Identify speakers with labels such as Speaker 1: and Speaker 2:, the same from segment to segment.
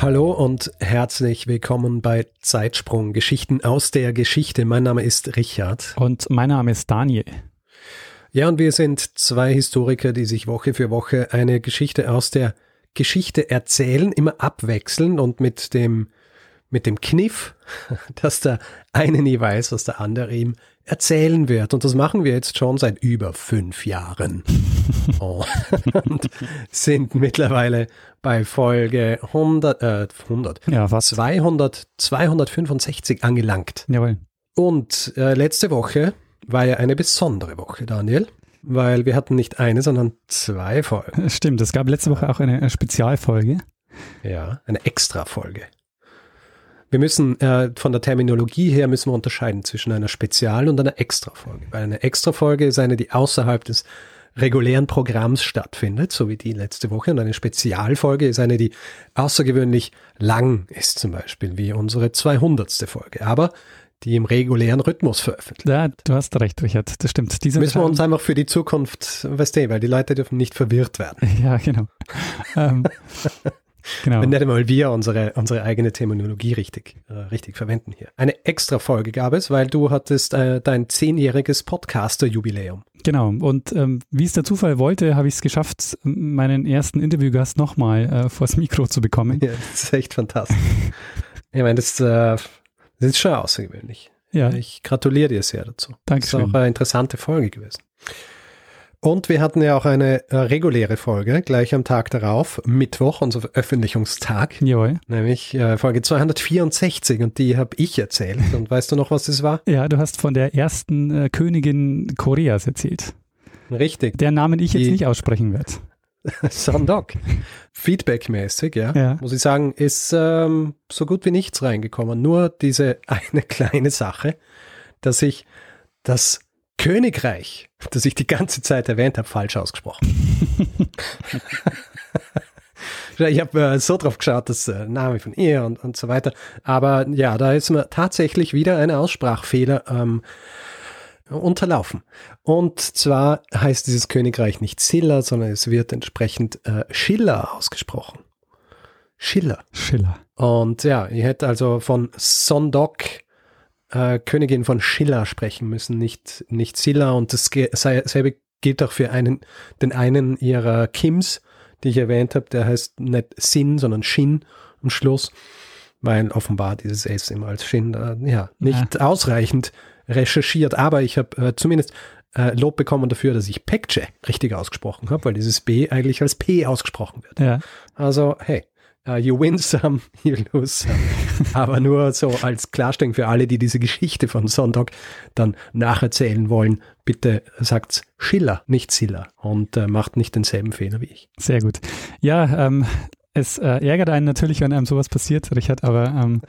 Speaker 1: Hallo und herzlich willkommen bei Zeitsprung Geschichten aus der Geschichte. Mein Name ist Richard.
Speaker 2: Und mein Name ist Daniel.
Speaker 1: Ja, und wir sind zwei Historiker, die sich Woche für Woche eine Geschichte aus der Geschichte erzählen, immer abwechselnd und mit dem, mit dem Kniff, dass der eine nie weiß, was der andere ihm erzählen wird. Und das machen wir jetzt schon seit über fünf Jahren. oh. und sind mittlerweile bei Folge 100, äh, 100,
Speaker 2: Ja, was?
Speaker 1: 200, 265 angelangt.
Speaker 2: Jawohl.
Speaker 1: Und äh, letzte Woche war ja eine besondere Woche, Daniel, weil wir hatten nicht eine, sondern zwei Folgen.
Speaker 2: Stimmt, es gab letzte Woche auch eine äh, Spezialfolge.
Speaker 1: Ja, eine Extra-Folge. Wir müssen äh, von der Terminologie her müssen wir unterscheiden zwischen einer Spezial- und einer Extra-Folge. Weil eine Extra-Folge ist eine, die außerhalb des regulären Programms stattfindet, so wie die letzte Woche. Und eine Spezialfolge ist eine, die außergewöhnlich lang ist, zum Beispiel wie unsere 200. Folge, aber die im regulären Rhythmus veröffentlicht.
Speaker 2: Ja, du hast recht, Richard. Das stimmt. Diese
Speaker 1: Müssen wir uns einfach für die Zukunft, weißt du, weil die Leute dürfen nicht verwirrt werden.
Speaker 2: Ja, genau. ähm, genau.
Speaker 1: Wenn nicht einmal wir unsere, unsere eigene Terminologie richtig, äh, richtig verwenden hier. Eine extra Folge gab es, weil du hattest äh, dein zehnjähriges Podcaster-Jubiläum.
Speaker 2: Genau. Und ähm, wie es der Zufall wollte, habe ich es geschafft, meinen ersten Interviewgast nochmal äh, vors Mikro zu bekommen.
Speaker 1: Ja, das ist echt fantastisch. ich meine, das, äh, das ist schon außergewöhnlich.
Speaker 2: Ja,
Speaker 1: Ich gratuliere dir sehr dazu. Das ist
Speaker 2: Dankeschön.
Speaker 1: auch eine interessante Folge gewesen. Und wir hatten ja auch eine äh, reguläre Folge gleich am Tag darauf, Mittwoch, unser Veröffentlichungstag.
Speaker 2: Jawohl.
Speaker 1: Nämlich äh, Folge 264 und die habe ich erzählt. Und weißt du noch, was das war?
Speaker 2: Ja, du hast von der ersten äh, Königin Koreas erzählt,
Speaker 1: Richtig,
Speaker 2: deren Namen ich jetzt
Speaker 1: Die-
Speaker 2: nicht aussprechen werde.
Speaker 1: Sandok. Feedbackmäßig, ja,
Speaker 2: Ja.
Speaker 1: muss ich sagen, ist ähm, so gut wie nichts reingekommen. Nur diese eine kleine Sache, dass ich das Königreich, das ich die ganze Zeit erwähnt habe, falsch ausgesprochen. Ich habe äh, so drauf geschaut, das äh, Name von ihr und, und so weiter. Aber ja, da ist mir tatsächlich wieder ein Aussprachfehler ähm, unterlaufen. Und zwar heißt dieses Königreich nicht Silla, sondern es wird entsprechend äh, Schiller ausgesprochen. Schiller.
Speaker 2: Schiller.
Speaker 1: Und ja, ich hätte also von Sondok, äh, Königin von Schiller sprechen müssen, nicht, nicht Silla. Und das ge- sei- selbe gilt auch für einen, den einen ihrer Kims, die ich erwähnt habe, der heißt nicht Sin, sondern Shin am Schluss, weil offenbar dieses S immer als Shin, äh, ja, nicht ausreichend recherchiert. Aber ich habe äh, zumindest äh, Lob bekommen dafür, dass ich Pekce richtig ausgesprochen habe, weil dieses B eigentlich als P ausgesprochen wird.
Speaker 2: Ja.
Speaker 1: Also, hey, uh, you win some, you lose some. Aber nur so als Klarstellung für alle, die diese Geschichte von Sonntag dann nacherzählen wollen, bitte sagt Schiller, nicht Silla und äh, macht nicht denselben Fehler wie ich.
Speaker 2: Sehr gut. Ja, ähm, es äh, ärgert einen natürlich, wenn einem sowas passiert, Richard, aber ähm,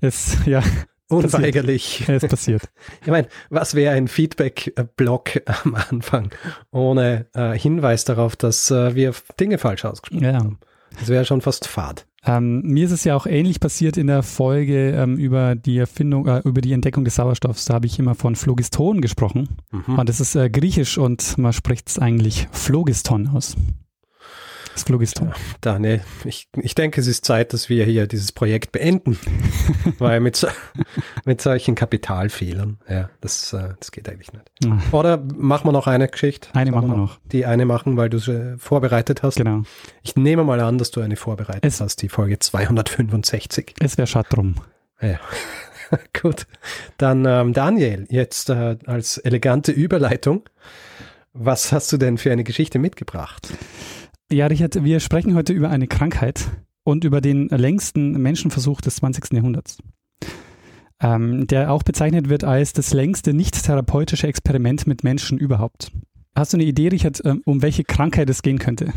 Speaker 2: es, ja,
Speaker 1: Unweigerlich.
Speaker 2: es passiert.
Speaker 1: Ich meine, was wäre ein Feedback-Block am Anfang ohne äh, Hinweis darauf, dass äh, wir Dinge falsch ausgesprochen
Speaker 2: Ja.
Speaker 1: haben? Das wäre schon fast fad.
Speaker 2: Ähm, mir ist es ja auch ähnlich passiert in der Folge ähm, über die Erfindung, äh, über die Entdeckung des Sauerstoffs. Da habe ich immer von Phlogiston gesprochen.
Speaker 1: Mhm.
Speaker 2: Und das ist äh, griechisch und man spricht es eigentlich Phlogiston aus. Das Phlogiston.
Speaker 1: Daniel, ich, ich denke, es ist Zeit, dass wir hier dieses Projekt beenden, weil mit, so, mit solchen Kapitalfehlern, ja, das, äh, das geht eigentlich nicht.
Speaker 2: Ah,
Speaker 1: Oder machen wir noch eine Geschichte?
Speaker 2: Eine machen wir noch.
Speaker 1: Die eine machen, weil du sie vorbereitet hast.
Speaker 2: Genau.
Speaker 1: Ich nehme mal an, dass du eine vorbereitet
Speaker 2: Es-
Speaker 1: hast, die Folge 265.
Speaker 2: Es wäre schade drum.
Speaker 1: Ja. Gut. Dann ähm, Daniel, jetzt äh, als elegante Überleitung. Was hast du denn für eine Geschichte mitgebracht?
Speaker 2: Ja, Richard, wir sprechen heute über eine Krankheit und über den längsten Menschenversuch des 20. Jahrhunderts. Ähm, der auch bezeichnet wird als das längste nicht-therapeutische Experiment mit Menschen überhaupt. Hast du eine Idee, Richard, ähm, um welche Krankheit es gehen könnte?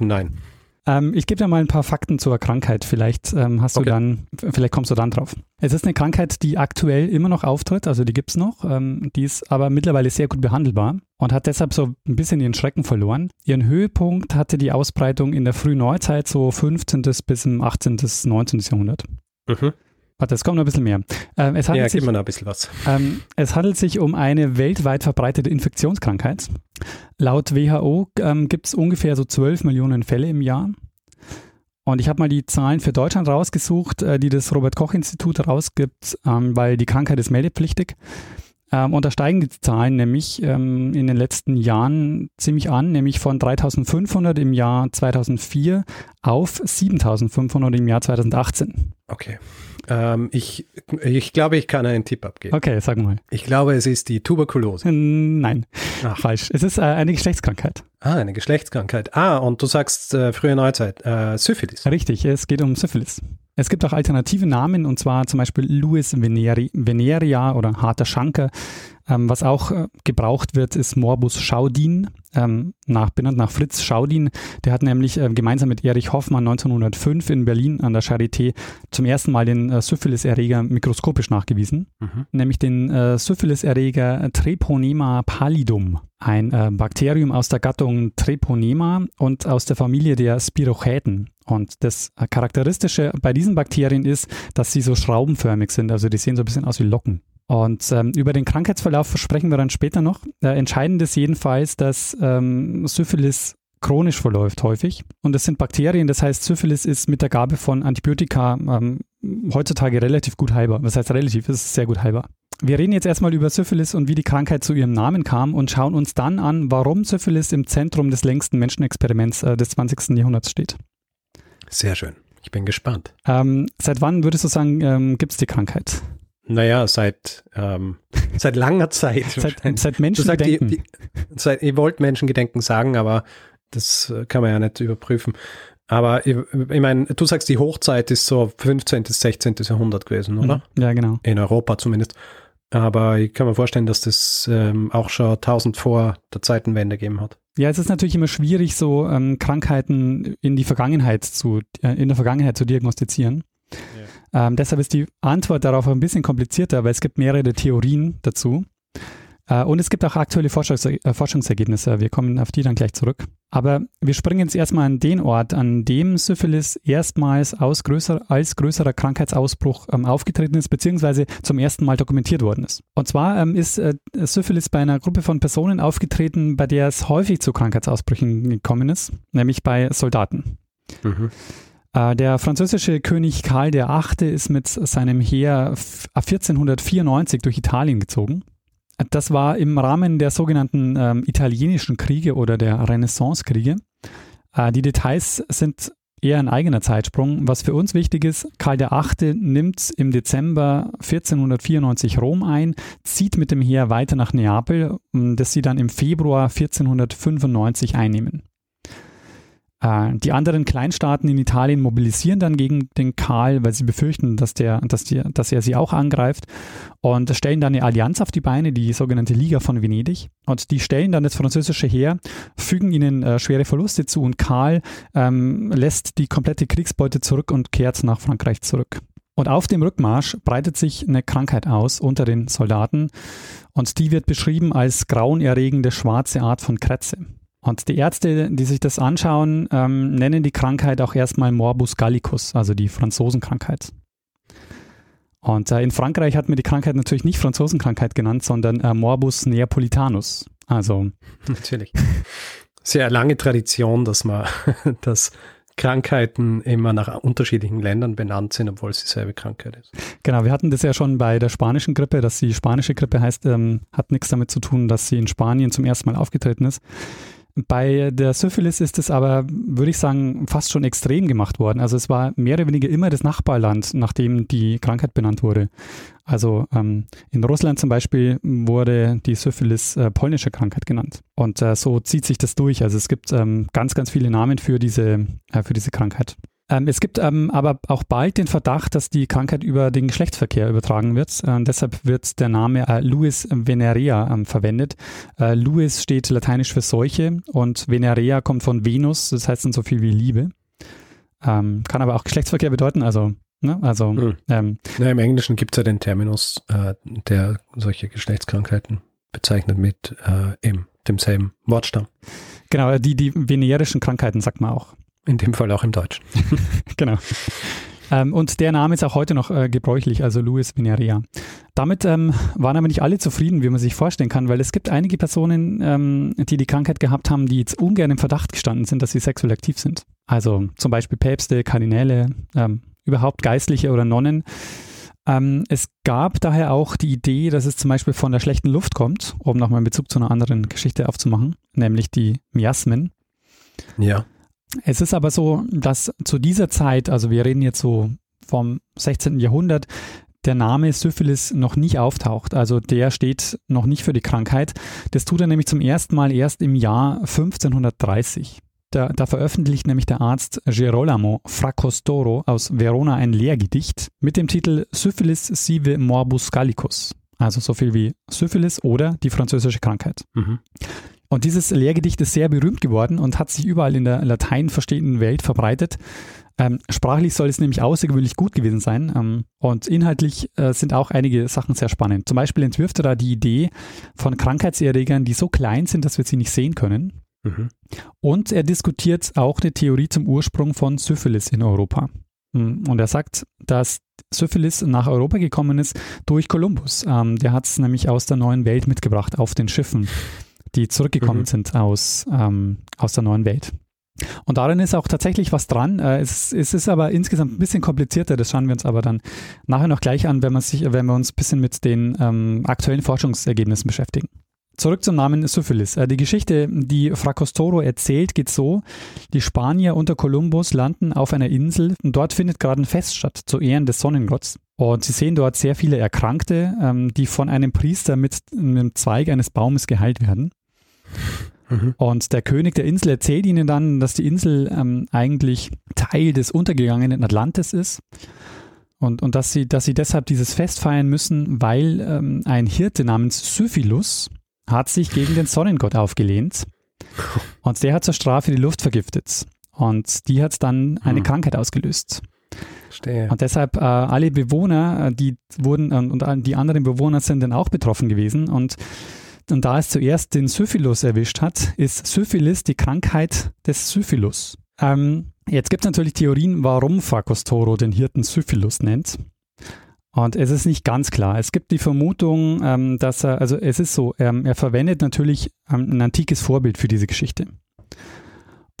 Speaker 1: Nein.
Speaker 2: Ähm, ich gebe dir mal ein paar Fakten zur Krankheit. Vielleicht ähm, hast
Speaker 1: Okay.
Speaker 2: du dann, vielleicht kommst du dann drauf. Es ist eine Krankheit, die aktuell immer noch auftritt, also die gibt's noch. Ähm, die ist aber mittlerweile sehr gut behandelbar und hat deshalb so ein bisschen ihren Schrecken verloren. Ihren Höhepunkt hatte die Ausbreitung in der frühen Neuzeit, so 15. bis im 18. bis 19. Jahrhundert.
Speaker 1: Mhm.
Speaker 2: Warte, es kommt noch ein bisschen mehr. Ähm, es,
Speaker 1: Ja,
Speaker 2: handelt
Speaker 1: gib
Speaker 2: sich,
Speaker 1: noch ein bisschen was.
Speaker 2: ähm, es handelt sich um eine weltweit verbreitete Infektionskrankheit. Laut WHO ähm, gibt es ungefähr so 12 Millionen Fälle im Jahr. Und ich habe mal die Zahlen für Deutschland rausgesucht, äh, die das Robert-Koch-Institut rausgibt, ähm, weil die Krankheit ist meldepflichtig. Ähm, und da steigen die Zahlen nämlich ähm, in den letzten Jahren ziemlich an, nämlich von 3500 im Jahr 2004 auf 7500 im Jahr 2018.
Speaker 1: Okay. Ähm, ich, ich glaube, ich kann einen Tipp abgeben.
Speaker 2: Okay, sag mal.
Speaker 1: Ich glaube, es ist die Tuberkulose.
Speaker 2: Nein,
Speaker 1: Ach.
Speaker 2: falsch. Es ist äh, eine Geschlechtskrankheit.
Speaker 1: Ah, eine Geschlechtskrankheit. Ah, und du sagst äh, frühe Neuzeit. Äh, Syphilis.
Speaker 2: Richtig, es geht um Syphilis. Es gibt auch alternative Namen und zwar zum Beispiel Louis Veneri, Veneria oder harter Schanker. Ähm, was auch äh, gebraucht wird, ist Morbus Schaudin, ähm, nach, benannt nach Fritz Schaudin. Der hat nämlich äh, gemeinsam mit Erich Hoffmann 1905 in Berlin an der Charité zum ersten Mal den äh, Syphilis-Erreger mikroskopisch nachgewiesen.
Speaker 1: Mhm.
Speaker 2: nämlich den äh, Syphilis-Erreger Treponema pallidum, ein äh, Bakterium aus der Gattung Treponema und aus der Familie der Spirochäten. Und das Charakteristische bei diesen Bakterien ist, dass sie so schraubenförmig sind, also die sehen so ein bisschen aus wie Locken. Und ähm, über den Krankheitsverlauf sprechen wir dann später noch. Äh, entscheidend ist jedenfalls, dass ähm, Syphilis chronisch verläuft häufig. Und das sind Bakterien, das heißt, Syphilis ist mit der Gabe von Antibiotika ähm, heutzutage relativ gut heilbar. Was heißt relativ? Es ist sehr gut heilbar. Wir reden jetzt erstmal über Syphilis und wie die Krankheit zu ihrem Namen kam und schauen uns dann an, warum Syphilis im Zentrum des längsten Menschenexperiments äh, des 20. Jahrhunderts steht.
Speaker 1: Sehr schön. Ich bin gespannt.
Speaker 2: Ähm, seit wann würdest du sagen, ähm, gibt es die Krankheit?
Speaker 1: Naja, seit, ähm, seit langer Zeit.
Speaker 2: Seit, seit
Speaker 1: du
Speaker 2: Menschen
Speaker 1: sagst, ihr, ihr, seit, ihr wollt Menschengedenken sagen, aber das äh, kann man ja nicht überprüfen. Aber ich, ich meine, du sagst, die Hochzeit ist so 15. bis 16. Jahrhundert gewesen, oder?
Speaker 2: Mhm. Ja, genau.
Speaker 1: In Europa zumindest. Aber ich kann mir vorstellen, dass das ähm, auch schon 1000 vor der Zeitenwende gegeben hat.
Speaker 2: Ja, es ist natürlich immer schwierig, so ähm, Krankheiten in die Vergangenheit zu, äh, in der Vergangenheit zu diagnostizieren. Ähm, deshalb ist die Antwort darauf ein bisschen komplizierter, weil es gibt mehrere Theorien dazu. Äh, und es gibt auch aktuelle Forschungs äh, Forschungsergebnisse. Wir kommen auf die dann gleich zurück. Aber wir springen jetzt erstmal an den Ort, an dem Syphilis erstmals größer, als größerer Krankheitsausbruch ähm, aufgetreten ist, beziehungsweise zum ersten Mal dokumentiert worden ist. Und zwar ähm, ist äh, Syphilis bei einer Gruppe von Personen aufgetreten, bei der es häufig zu Krankheitsausbrüchen gekommen ist, nämlich bei Soldaten.
Speaker 1: Mhm.
Speaker 2: Äh, Der französische König Karl VIII. ist mit seinem Heer f- 1494 durch Italien gezogen. Das war im Rahmen der sogenannten ähm, italienischen Kriege oder der Renaissance-Kriege. Äh, die Details sind eher ein eigener Zeitsprung. Was für uns wichtig ist, Karl VIII. nimmt im Dezember 1494 Rom ein, zieht mit dem Heer weiter nach Neapel, das sie dann im Februar 1495 einnehmen. Äh, Die anderen Kleinstaaten in Italien mobilisieren dann gegen den Karl, weil sie befürchten, dass, der, dass, die, dass er sie auch angreift und stellen dann eine Allianz auf die Beine, die sogenannte Liga von Venedig. Und die stellen dann das französische Heer, fügen ihnen äh, schwere Verluste zu und Karl ähm, lässt die komplette Kriegsbeute zurück und kehrt nach Frankreich zurück. Und auf dem Rückmarsch breitet sich eine Krankheit aus unter den Soldaten und die wird beschrieben als grauenerregende schwarze Art von Krätze. Und die Ärzte, die sich das anschauen, ähm, nennen die Krankheit auch erstmal Morbus Gallicus, also die Franzosenkrankheit. Und äh, in Frankreich hat man die Krankheit natürlich nicht Franzosenkrankheit genannt, sondern äh, Morbus Neapolitanus. Also
Speaker 1: Natürlich. Sehr lange Tradition, dass man, dass Krankheiten immer nach unterschiedlichen Ländern benannt sind, obwohl es dieselbe Krankheit ist.
Speaker 2: genau, wir hatten das ja schon bei der spanischen Grippe, dass die spanische Grippe heißt, ähm, hat nichts damit zu tun, dass sie in Spanien zum ersten Mal aufgetreten ist. Bei der Syphilis ist es aber, würde ich sagen, fast schon extrem gemacht worden. Also es war mehr oder weniger immer das Nachbarland, nachdem die Krankheit benannt wurde. Also ähm, in Russland zum Beispiel wurde die Syphilis äh, polnische Krankheit genannt. Und äh, so zieht sich das durch. Also es gibt ähm, ganz, ganz viele Namen für diese, äh, für diese Krankheit. Ähm, es gibt ähm, aber auch bald den Verdacht, dass die Krankheit über den Geschlechtsverkehr übertragen wird. Äh, deshalb wird der Name äh, Luis venerea ähm, verwendet. Äh, Luis steht lateinisch für Seuche und Venerea kommt von Venus, das heißt dann so viel wie Liebe. Ähm, kann aber auch Geschlechtsverkehr bedeuten, also, ne, also
Speaker 1: Hm.
Speaker 2: ähm,
Speaker 1: Ja, Im Englischen gibt es ja den Terminus, äh, der solche Geschlechtskrankheiten bezeichnet mit äh, eben demselben Wortstamm.
Speaker 2: genau, die, die venerischen Krankheiten sagt man auch.
Speaker 1: In dem Fall auch im Deutschen.
Speaker 2: Genau. Ähm, und der Name ist auch heute noch äh, gebräuchlich, also Louis Venerea. Damit ähm, waren aber nicht alle zufrieden, wie man sich vorstellen kann, weil es gibt einige Personen, ähm, die die Krankheit gehabt haben, die jetzt ungern im Verdacht gestanden sind, dass sie sexuell aktiv sind. Also zum Beispiel Päpste, Kardinäle, ähm, überhaupt Geistliche oder Nonnen. Ähm, es gab daher auch die Idee, dass es zum Beispiel von der schlechten Luft kommt, um nochmal einen Bezug zu einer anderen Geschichte aufzumachen, nämlich die Miasmen.
Speaker 1: Ja.
Speaker 2: Es ist aber so, dass zu dieser Zeit, also wir reden jetzt so vom 16. Jahrhundert, der Name Syphilis noch nicht auftaucht. Also der steht noch nicht für die Krankheit. Das tut er nämlich zum ersten Mal erst im Jahr 1530. Da, da veröffentlicht nämlich der Arzt Gerolamo Fracostoro aus Verona ein Lehrgedicht mit dem Titel Syphilis sive morbus gallicus. Also so viel wie Syphilis oder die französische Krankheit.
Speaker 1: Mhm.
Speaker 2: Und dieses Lehrgedicht ist sehr berühmt geworden und hat sich überall in der Latein verstehenden Welt verbreitet. Ähm, sprachlich soll es nämlich außergewöhnlich gut gewesen sein. Ähm, und inhaltlich äh, sind auch einige Sachen sehr spannend. Zum Beispiel entwirft er da die Idee von Krankheitserregern, die so klein sind, dass wir sie nicht sehen können.
Speaker 1: Mhm.
Speaker 2: Und er diskutiert auch eine Theorie zum Ursprung von Syphilis in Europa. Mm, Und er sagt, dass Syphilis nach Europa gekommen ist durch Kolumbus. Ähm, der hat es nämlich aus der neuen Welt mitgebracht auf den Schiffen, die zurückgekommen
Speaker 1: Mhm.
Speaker 2: sind aus, ähm, aus der neuen Welt. Und darin ist auch tatsächlich was dran. Äh, es, es ist aber insgesamt ein bisschen komplizierter. Das schauen wir uns aber dann nachher noch gleich an, wenn, man sich, wenn wir uns ein bisschen mit den ähm, aktuellen Forschungsergebnissen beschäftigen. Zurück zum Namen Syphilis. Äh, Die Geschichte, die Fracostoro erzählt, geht so. Die Spanier unter Kolumbus landen auf einer Insel und dort findet gerade ein Fest statt zu Ehren des Sonnengotts. Und sie sehen dort sehr viele Erkrankte, ähm, die von einem Priester mit einem Zweig eines Baumes geheilt werden.
Speaker 1: Mhm.
Speaker 2: Und der König der Insel erzählt ihnen dann, dass die Insel ähm, eigentlich Teil des untergegangenen Atlantis ist. Und, und dass, sie, dass sie deshalb dieses Fest feiern müssen, weil ähm, ein Hirte namens Syphilus hat sich gegen den Sonnengott aufgelehnt. Und der hat zur Strafe die Luft vergiftet. Und die hat dann eine
Speaker 1: Hm.
Speaker 2: Krankheit ausgelöst.
Speaker 1: Verstehe.
Speaker 2: Und deshalb äh, alle Bewohner, äh, die wurden äh, und die anderen Bewohner sind dann auch betroffen gewesen. Und, und da es zuerst den Syphilus erwischt hat, ist Syphilis die Krankheit des Syphilus. Ähm, jetzt gibt es natürlich Theorien, warum Fracostoro den Hirten Syphilus nennt. Und es ist nicht ganz klar. Es gibt die Vermutung, ähm, dass er, also es ist so, ähm, er verwendet natürlich ähm, ein antikes Vorbild für diese Geschichte.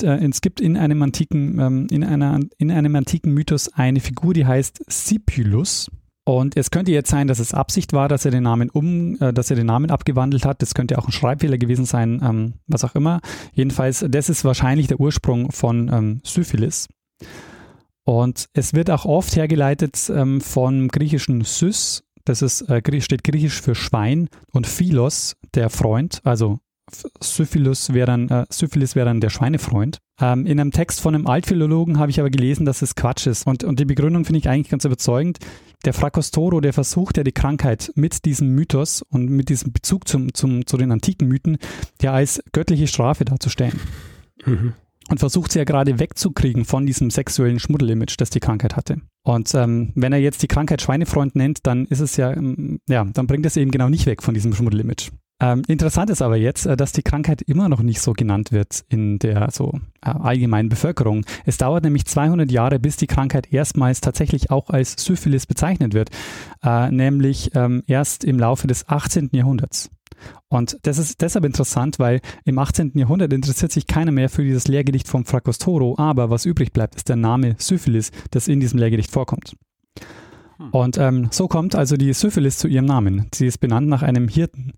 Speaker 2: Und, äh, es gibt in einem antiken, ähm, in einer, in einem antiken Mythos eine Figur, die heißt Scipulus. Und es könnte jetzt sein, dass es Absicht war, dass er den Namen um, äh, dass er den Namen abgewandelt hat. Das könnte auch ein Schreibfehler gewesen sein, ähm, was auch immer. Jedenfalls, das ist wahrscheinlich der Ursprung von ähm, Syphilis. Und es wird auch oft hergeleitet ähm, vom griechischen Sys, das ist, äh, steht griechisch für Schwein, und Philos, der Freund, also Syphilus wäre dann, äh, Syphilis wäre dann der Schweinefreund. Ähm, in einem Text von einem Altphilologen habe ich aber gelesen, dass es Quatsch ist. Und, und die Begründung finde ich eigentlich ganz überzeugend. Der Fracostoro, der versucht ja die Krankheit mit diesem Mythos und mit diesem Bezug zum, zum, zu den antiken Mythen, ja als göttliche Strafe darzustellen
Speaker 1: Mhm.
Speaker 2: und versucht sie ja gerade wegzukriegen von diesem sexuellen Schmuddelimage, das die Krankheit hatte. Und ähm, wenn er jetzt die Krankheit Schweinefreund nennt, dann ist es ja, ähm, ja, dann bringt es eben genau nicht weg von diesem Schmuddelimage. Ähm, interessant ist aber jetzt, äh, dass die Krankheit immer noch nicht so genannt wird in der so äh, allgemeinen Bevölkerung. Es dauert nämlich 200 Jahre, bis die Krankheit erstmals tatsächlich auch als Syphilis bezeichnet wird, äh, nämlich ähm, erst im Laufe des 18. Jahrhunderts. Und das ist deshalb interessant, weil im 18. Jahrhundert interessiert sich keiner mehr für dieses Lehrgedicht vom Fracostoro, aber was übrig bleibt, ist der Name Syphilis, das in diesem Lehrgedicht vorkommt. Und ähm, so kommt also die Syphilis zu ihrem Namen. Sie ist benannt nach einem Hirten,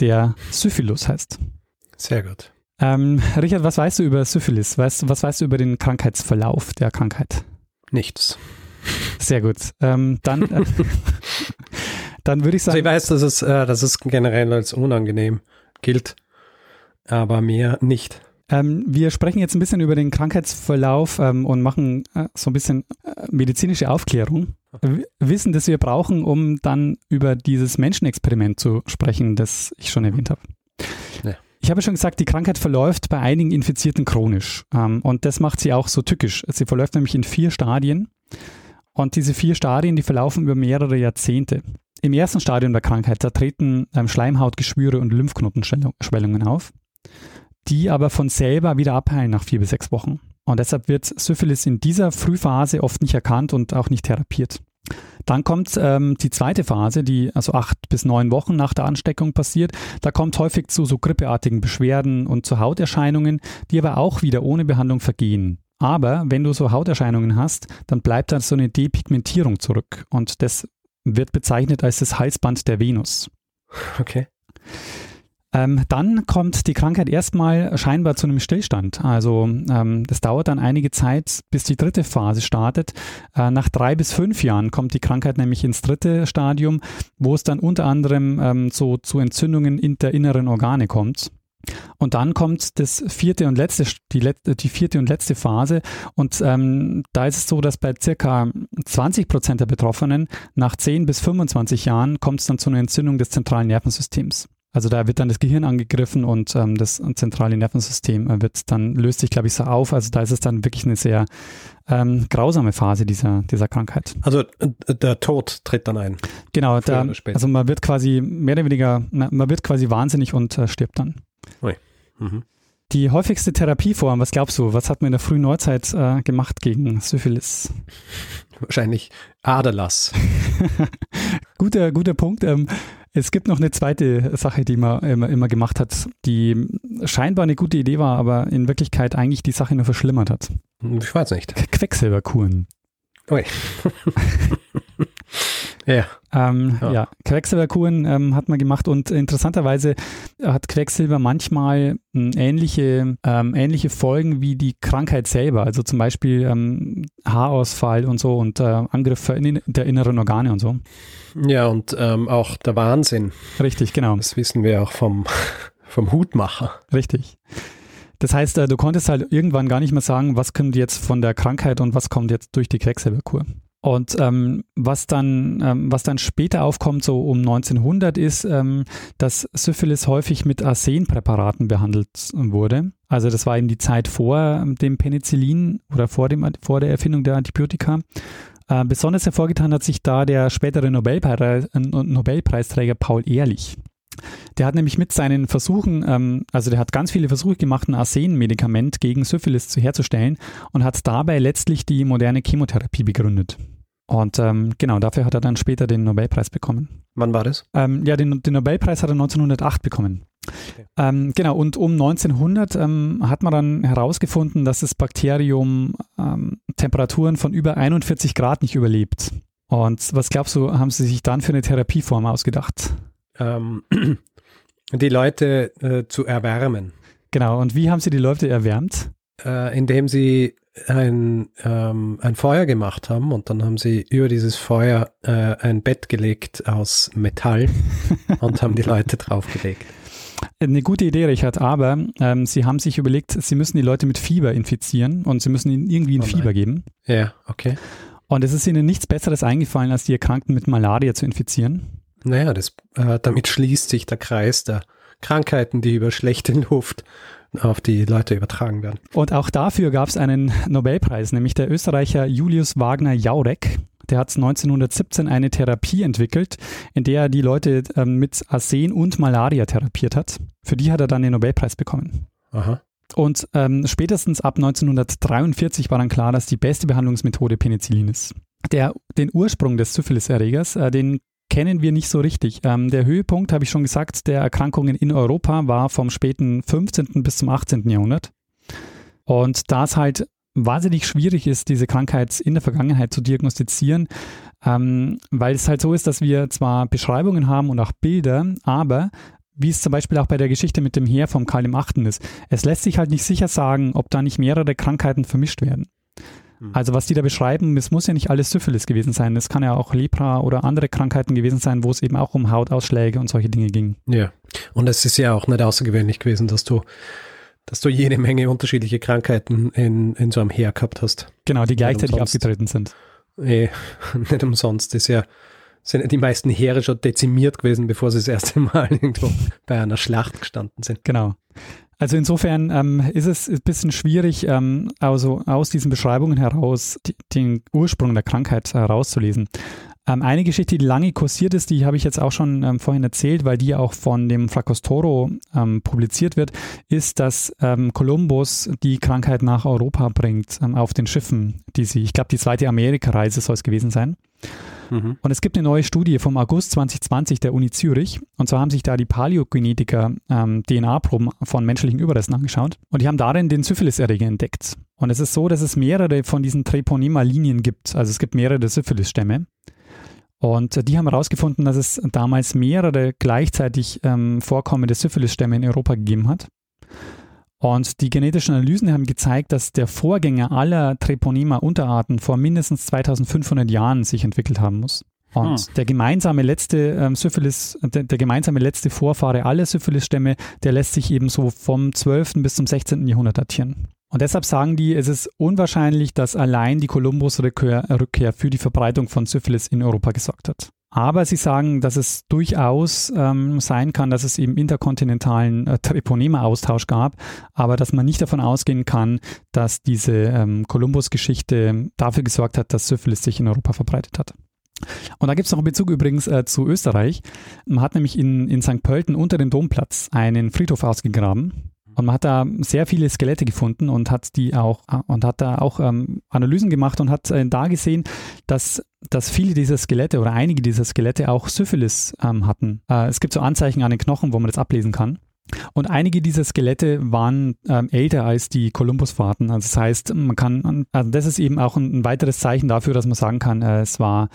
Speaker 2: der Syphilus heißt.
Speaker 1: Sehr gut.
Speaker 2: Ähm, Richard, was weißt du über Syphilis? Weißt, was weißt du über den Krankheitsverlauf der Krankheit?
Speaker 1: Nichts.
Speaker 2: Sehr gut. Ähm, dann, äh, dann würde ich
Speaker 1: Also
Speaker 2: sagen,
Speaker 1: ich weiß, dass es, äh, dass es generell als unangenehm gilt, aber mehr nicht.
Speaker 2: Ähm, wir sprechen jetzt ein bisschen über den Krankheitsverlauf ähm, und machen äh, so ein bisschen äh, medizinische Aufklärung. W Wissen, das wir brauchen, um dann über dieses Menschenexperiment zu sprechen, das ich schon erwähnt habe.
Speaker 1: Ja.
Speaker 2: Ich habe schon gesagt, die Krankheit verläuft bei einigen Infizierten chronisch. Ähm, und das macht sie auch so tückisch. Sie verläuft nämlich in vier Stadien. Und diese vier Stadien, die verlaufen über mehrere Jahrzehnte. Im ersten Stadium der Krankheit, da treten ähm, Schleimhautgeschwüre und Lymphknotenschwellungen auf, die aber von selber wieder abheilen nach vier bis sechs Wochen. Und deshalb wird Syphilis in dieser Frühphase oft nicht erkannt und auch nicht therapiert. Dann kommt ähm, die zweite Phase, die also acht bis neun Wochen nach der Ansteckung passiert. Da kommt häufig zu so grippeartigen Beschwerden und zu Hauterscheinungen, die aber auch wieder ohne Behandlung vergehen. Aber wenn du so Hauterscheinungen hast, dann bleibt da so eine Depigmentierung zurück. Und das wird bezeichnet als das Halsband der Venus.
Speaker 1: Okay.
Speaker 2: Ähm, dann kommt die Krankheit erstmal scheinbar zu einem Stillstand. Also ähm, das dauert dann einige Zeit, bis die dritte Phase startet. Äh, nach drei bis fünf Jahren kommt die Krankheit nämlich ins dritte Stadium, wo es dann unter anderem ähm, so zu Entzündungen in der inneren Organe kommt. Und dann kommt das vierte und letzte, die, die vierte und letzte Phase. Und ähm, da ist es so, dass bei circa 20 Prozent der Betroffenen nach 10 bis 25 Jahren kommt es dann zu einer Entzündung des zentralen Nervensystems. Also da wird dann das Gehirn angegriffen und ähm, das zentrale Nervensystem äh, wird dann, löst sich, glaube ich, so auf. Also da ist es dann wirklich eine sehr ähm, grausame Phase dieser, dieser Krankheit.
Speaker 1: Also äh, der Tod tritt dann ein.
Speaker 2: Genau, da, also man wird quasi mehr oder weniger, man wird quasi wahnsinnig und äh, stirbt dann.
Speaker 1: Ui. Mhm.
Speaker 2: Die häufigste Therapieform, was glaubst du, was hat man in der frühen Neuzeit äh, gemacht gegen Syphilis?
Speaker 1: Wahrscheinlich Aderlass.
Speaker 2: guter, guter Punkt. Ähm, es gibt noch eine zweite Sache, die man immer, immer gemacht hat, die scheinbar eine gute Idee war, aber in Wirklichkeit eigentlich die Sache nur verschlimmert hat.
Speaker 1: Ich weiß nicht.
Speaker 2: Quecksilberkuren.
Speaker 1: Ui. ja.
Speaker 2: Ähm, ja. ja. Quecksilberkuren ähm, hat man gemacht und interessanterweise hat Quecksilber manchmal ähm, ähnliche, ähm, ähnliche Folgen wie die Krankheit selber, also zum Beispiel ähm, Haarausfall und so und äh, Angriff der inneren Organe und so.
Speaker 1: Ja, und ähm, auch der Wahnsinn.
Speaker 2: Richtig, genau.
Speaker 1: Das wissen wir auch vom, vom Hutmacher.
Speaker 2: Richtig. Das heißt, äh, du konntest halt irgendwann gar nicht mehr sagen, was kommt jetzt von der Krankheit und was kommt jetzt durch die Quecksilberkur. Und ähm, was, dann, ähm, was dann später aufkommt, so um 1900, ist, ähm, dass Syphilis häufig mit Arsenpräparaten behandelt wurde. Also das war eben die Zeit vor dem Penicillin oder vor, dem, vor der Erfindung der Antibiotika. Äh, besonders hervorgetan hat sich da der spätere Nobelpreis, äh, Nobelpreisträger Paul Ehrlich. Der hat nämlich mit seinen Versuchen, ähm, also der hat ganz viele Versuche gemacht, ein Arsenmedikament gegen Syphilis zu herzustellen und hat dabei letztlich die moderne Chemotherapie begründet. Und ähm, genau, dafür hat er dann später den Nobelpreis bekommen.
Speaker 1: Wann war das?
Speaker 2: Ähm, ja, den, den, Nobelpreis hat er 1908 bekommen. Okay. Ähm, genau, und um 1900 ähm, hat man dann herausgefunden, dass das Bakterium ähm, Temperaturen von über 41 Grad nicht überlebt. Und was glaubst du, haben sie sich dann für eine Therapieform ausgedacht?
Speaker 1: Ähm, die Leute äh, zu erwärmen.
Speaker 2: Genau, und wie haben sie die Leute erwärmt?
Speaker 1: Äh, indem sie ein, ähm, ein Feuer gemacht haben und dann haben sie über dieses Feuer äh, ein Bett gelegt aus Metall und haben die Leute draufgelegt.
Speaker 2: Eine gute Idee, Richard, aber ähm, sie haben sich überlegt, sie müssen die Leute mit Fieber infizieren und sie müssen ihnen irgendwie ein oh Fieber geben.
Speaker 1: Ja, okay.
Speaker 2: Und es ist ihnen nichts Besseres eingefallen, als die Erkrankten mit Malaria zu infizieren.
Speaker 1: Naja, das, äh, damit schließt sich der Kreis der Krankheiten, die über schlechte Luft auf die Leute übertragen werden.
Speaker 2: Und auch dafür gab es einen Nobelpreis, nämlich der Österreicher Julius Wagner Jaurek. Der hat 1917 eine Therapie entwickelt, in der er die Leute ähm, mit Arsen und Malaria therapiert hat. Für die hat er dann den Nobelpreis bekommen.
Speaker 1: Aha.
Speaker 2: Und ähm, spätestens ab 1943 war dann klar, dass die beste Behandlungsmethode Penicillin ist. Der, den Ursprung des Syphilis-Erregers, äh, den kennen wir nicht so richtig. Ähm, der Höhepunkt, habe ich schon gesagt, der Erkrankungen in Europa war vom späten 15. bis zum 18. Jahrhundert. Und da es halt wahnsinnig schwierig ist, diese Krankheit in der Vergangenheit zu diagnostizieren, ähm, weil es halt so ist, dass wir zwar Beschreibungen haben und auch Bilder, aber wie es zum Beispiel auch bei der Geschichte mit dem Heer vom Karl im Achten ist, es lässt sich halt nicht sicher sagen, ob da nicht mehrere Krankheiten vermischt werden. Hm. Also was die da beschreiben, es muss ja nicht alles Syphilis gewesen sein. Es kann ja auch Lepra oder andere Krankheiten gewesen sein, wo es eben auch um Hautausschläge und solche Dinge ging.
Speaker 1: Ja, und es ist ja auch nicht außergewöhnlich gewesen, dass du dass du jede Menge unterschiedliche Krankheiten in, in so einem Heer gehabt hast.
Speaker 2: Genau, die gleichzeitig aufgetreten sind.
Speaker 1: Eh, nicht umsonst ist ja sind ja die meisten Heere schon dezimiert gewesen, bevor sie das erste Mal irgendwo bei einer Schlacht gestanden sind.
Speaker 2: Genau. Also insofern ähm, ist es ein bisschen schwierig, ähm, also aus diesen Beschreibungen heraus die, den Ursprung der Krankheit herauszulesen. Ähm, eine Geschichte, die lange kursiert ist, die habe ich jetzt auch schon ähm, vorhin erzählt, weil die auch von dem Fracostoro ähm, publiziert wird, ist, dass ähm, Kolumbus die Krankheit nach Europa bringt auf den Schiffen, die sie, ich glaube, die zweite Amerikareise soll es gewesen sein. Mhm. Und es gibt eine neue Studie vom August 2020 der Uni Zürich. Und zwar haben sich da die Paläogenetiker ähm, DNA-Proben von menschlichen Überresten angeschaut. Und die haben darin den Syphilis-Erreger entdeckt. Und es ist so, dass es mehrere von diesen Treponema-Linien gibt. Also es gibt mehrere Syphilis-Stämme. Und die haben herausgefunden, dass es damals mehrere gleichzeitig ähm, vorkommende Syphilis-Stämme in Europa gegeben hat. Und die genetischen Analysen haben gezeigt, dass der Vorgänger aller Treponema-Unterarten vor mindestens 2500 Jahren sich entwickelt haben muss. Und hm. der gemeinsame letzte ähm, Syphilis, der, der, gemeinsame letzte Vorfahre aller Syphilis-Stämme, der lässt sich eben so vom 12. bis zum 16. Jahrhundert datieren. Und deshalb sagen die, es ist unwahrscheinlich, dass allein die Kolumbus-Rückkehr für die Verbreitung von Syphilis in Europa gesorgt hat. Aber sie sagen, dass es durchaus ähm, sein kann, dass es eben interkontinentalen äh, Treponema-Austausch gab, aber dass man nicht davon ausgehen kann, dass diese ähm, Kolumbus-Geschichte dafür gesorgt hat, dass Syphilis sich in Europa verbreitet hat. Und da gibt es noch einen Bezug übrigens äh, zu Österreich. Man hat nämlich in, in St. Pölten unter dem Domplatz einen Friedhof ausgegraben und man hat da sehr viele Skelette gefunden und hat die auch und hat da auch ähm, Analysen gemacht und hat äh, da gesehen, dass, dass viele dieser Skelette oder einige dieser Skelette auch Syphilis ähm, hatten. Äh, es gibt so Anzeichen an den Knochen, wo man das ablesen kann. Und einige dieser Skelette waren ähm, älter als die Kolumbusfahrten. Also das heißt, man kann, also das ist eben auch ein, ein weiteres Zeichen dafür, dass man sagen kann, äh, es war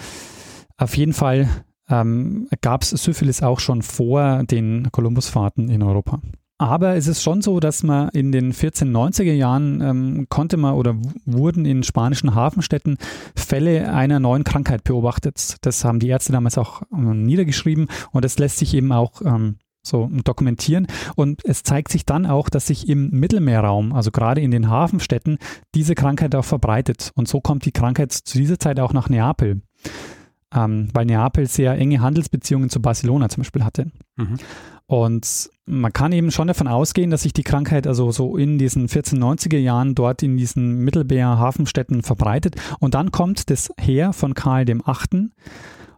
Speaker 2: auf jeden Fall ähm, gab es Syphilis auch schon vor den Kolumbusfahrten in Europa. Aber es ist schon so, dass man in den 1490er Jahren ähm, konnte man oder wurden in spanischen Hafenstädten Fälle einer neuen Krankheit beobachtet. Das haben die Ärzte damals auch ähm, niedergeschrieben und das lässt sich eben auch ähm, so dokumentieren. Und es zeigt sich dann auch, dass sich im Mittelmeerraum, also gerade in den Hafenstädten, diese Krankheit auch verbreitet. Und so kommt die Krankheit zu dieser Zeit auch nach Neapel. Ähm, weil Neapel sehr enge Handelsbeziehungen zu Barcelona zum Beispiel hatte. Mhm. Und man kann eben schon davon ausgehen, dass sich die Krankheit also so in diesen 1490er Jahren dort in diesen Mittelmeer Hafenstädten verbreitet. Und dann kommt das Heer von Karl dem Achten.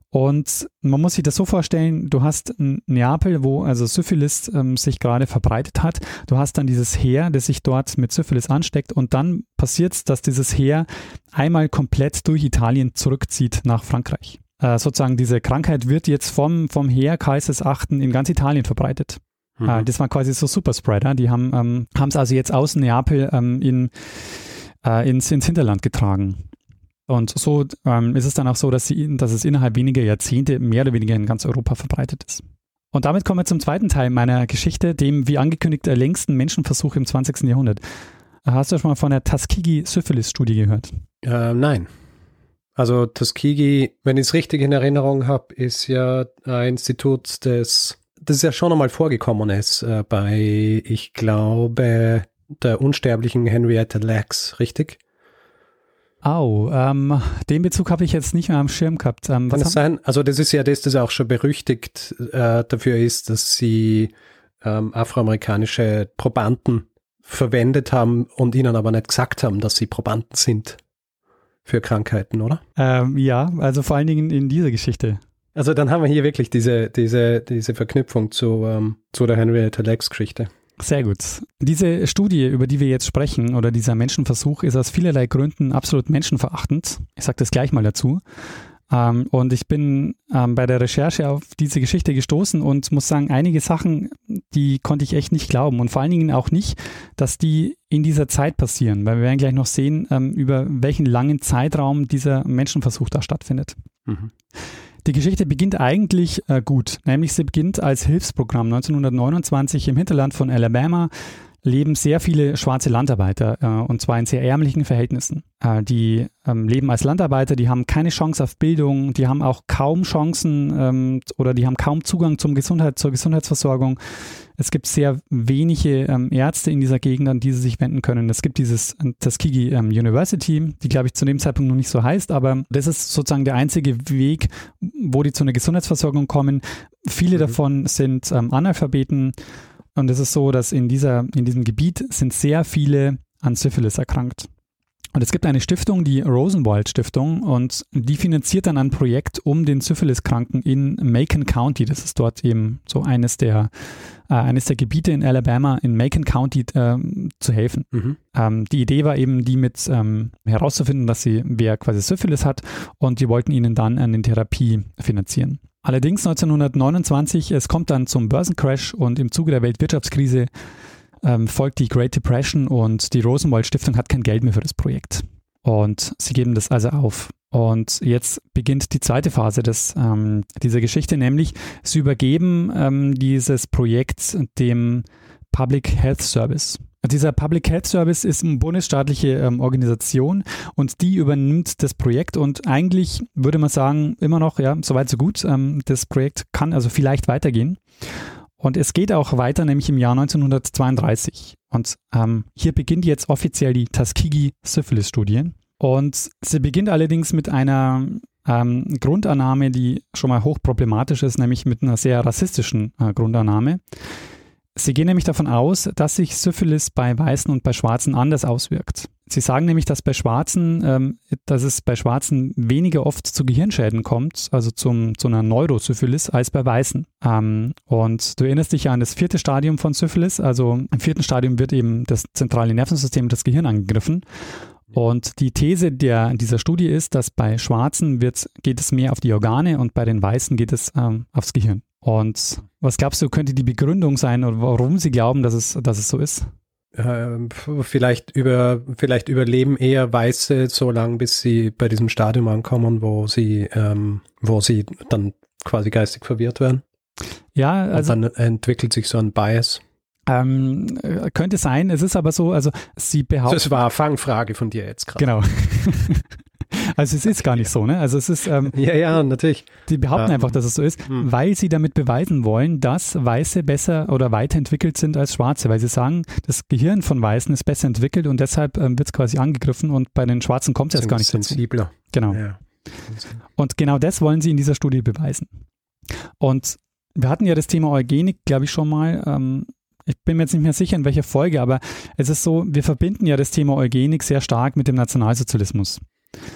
Speaker 2: Und man muss sich das so vorstellen, du hast Neapel, wo also Syphilis ähm, sich gerade verbreitet hat. Du hast dann dieses Heer, das sich dort mit Syphilis ansteckt. Und dann passiert es, dass dieses Heer einmal komplett durch Italien zurückzieht nach Frankreich äh, sozusagen diese Krankheit wird jetzt vom, vom Heer Kaisers Achten in ganz Italien verbreitet. Mhm. Äh, das war quasi so Superspreader. Die haben ähm, es also jetzt aus Neapel ähm, in, äh, ins, ins Hinterland getragen. Und so ähm, ist es dann auch so, dass, sie, dass es innerhalb weniger Jahrzehnte mehr oder weniger in ganz Europa verbreitet ist. Und damit kommen wir zum zweiten Teil meiner Geschichte, dem wie angekündigt längsten Menschenversuch im 20. Jahrhundert. Hast du schon mal von der Tuskegee-Syphilis-Studie gehört?
Speaker 1: Äh, nein. Also Tuskegee, wenn ich es richtig in Erinnerung habe, ist ja ein Institut, das, das ja schon einmal vorgekommen ist äh, bei, ich glaube, der unsterblichen Henrietta Lacks, richtig?
Speaker 2: Au, ähm, den Bezug habe ich jetzt nicht mehr am Schirm gehabt. Ähm,
Speaker 1: Kann es sein? Also das ist ja das, das auch schon berüchtigt äh, dafür ist, dass sie ähm, afroamerikanische Probanden verwendet haben und ihnen aber nicht gesagt haben, dass sie Probanden sind für Krankheiten, oder?
Speaker 2: Ähm, ja, also vor allen Dingen in dieser Geschichte.
Speaker 1: Also dann haben wir hier wirklich diese, diese, diese Verknüpfung zu, ähm, zu der Henrietta Lacks Geschichte.
Speaker 2: Sehr gut. Diese Studie, über die wir jetzt sprechen, oder dieser Menschenversuch, ist aus vielerlei Gründen absolut menschenverachtend. Ich sage das gleich mal dazu. Ähm, und ich bin ähm, bei der Recherche auf diese Geschichte gestoßen und muss sagen, einige Sachen, die konnte ich echt nicht glauben. Und vor allen Dingen auch nicht, dass die in dieser Zeit passieren, weil wir werden gleich noch sehen, ähm, über welchen langen Zeitraum dieser Menschenversuch da stattfindet. Mhm. Die Geschichte beginnt eigentlich äh, gut, nämlich sie beginnt als Hilfsprogramm 1929 im Hinterland von Alabama leben sehr viele schwarze Landarbeiter äh, und zwar in sehr ärmlichen Verhältnissen. Äh, die ähm, leben als Landarbeiter, die haben keine Chance auf Bildung, die haben auch kaum Chancen ähm, oder die haben kaum Zugang zum Gesundheit, zur Gesundheitsversorgung. Es gibt sehr wenige ähm, Ärzte in dieser Gegend, an die sie sich wenden können. Es gibt dieses Tuskegee ähm, University, die glaube ich zu dem Zeitpunkt noch nicht so heißt, aber das ist sozusagen der einzige Weg, wo die zu einer Gesundheitsversorgung kommen. Viele mhm. davon sind ähm, Analphabeten und es ist so, dass in, dieser, in diesem Gebiet sind sehr viele an Syphilis erkrankt. Und es gibt eine Stiftung, die Rosenwald Stiftung, und die finanziert dann ein Projekt, um den Syphilis-Kranken in Macon County, das ist dort eben so eines der, äh, eines der Gebiete in Alabama, in Macon County äh, zu helfen. Mhm. Ähm, die Idee war eben, die mit ähm, herauszufinden, dass sie, wer quasi Syphilis hat, und die wollten ihnen dann eine Therapie finanzieren. Allerdings 1929, es kommt dann zum Börsencrash und im Zuge der Weltwirtschaftskrise ähm, folgt die Great Depression und die Rosenwald Stiftung hat kein Geld mehr für das Projekt. Und sie geben das also auf. Und jetzt beginnt die zweite Phase des, ähm, dieser Geschichte, nämlich sie übergeben ähm, dieses Projekt dem Public Health Service. Dieser Public Health Service ist eine bundesstaatliche ähm, Organisation und die übernimmt das Projekt und eigentlich würde man sagen, immer noch, ja, soweit so gut. Ähm, das Projekt kann also vielleicht weitergehen. Und es geht auch weiter, nämlich im Jahr 1932. Und ähm, hier beginnt jetzt offiziell die Tuskegee-Syphilis-Studie. Und sie beginnt allerdings mit einer ähm, Grundannahme, die schon mal hochproblematisch ist, nämlich mit einer sehr rassistischen äh, Grundannahme. Sie gehen nämlich davon aus, dass sich Syphilis bei Weißen und bei Schwarzen anders auswirkt. Sie sagen nämlich, dass bei Schwarzen, ähm, dass es bei Schwarzen weniger oft zu Gehirnschäden kommt, also zum, zu einer Neurosyphilis, als bei Weißen. Ähm, und du erinnerst dich ja an das vierte Stadium von Syphilis. Also im vierten Stadium wird eben das zentrale Nervensystem, das Gehirn angegriffen. Und die These der, dieser Studie ist, dass bei Schwarzen wird, geht es mehr auf die Organe und bei den Weißen geht es ähm, aufs Gehirn. Und was glaubst du, könnte die Begründung sein oder warum sie glauben, dass es, dass es so ist?
Speaker 1: Ähm, vielleicht über, vielleicht überleben eher Weiße so lange, bis sie bei diesem Stadium ankommen, wo sie, ähm, wo sie dann quasi geistig verwirrt werden.
Speaker 2: Ja, also.
Speaker 1: Und dann entwickelt sich so ein Bias.
Speaker 2: Ähm, äh, könnte sein, es ist aber so, also sie behaupten.
Speaker 1: Das war eine Fangfrage von dir jetzt gerade.
Speaker 2: Genau. Also es ist gar nicht so, ne? Also es ist ähm,
Speaker 1: ja ja natürlich.
Speaker 2: Die behaupten
Speaker 1: ja.
Speaker 2: einfach, dass es so ist, hm. weil sie damit beweisen wollen, dass Weiße besser oder weiterentwickelt sind als Schwarze, weil sie sagen, das Gehirn von Weißen ist besser entwickelt und deshalb ähm, wird es quasi angegriffen und bei den Schwarzen kommt es erst gar nicht
Speaker 1: sensibler.
Speaker 2: Dazu. Genau. Ja. Und genau das wollen sie in dieser Studie beweisen. Und wir hatten ja das Thema Eugenik, glaube ich, schon mal. Ähm, ich bin mir jetzt nicht mehr sicher, in welcher Folge, aber es ist so, wir verbinden ja das Thema Eugenik sehr stark mit dem Nationalsozialismus.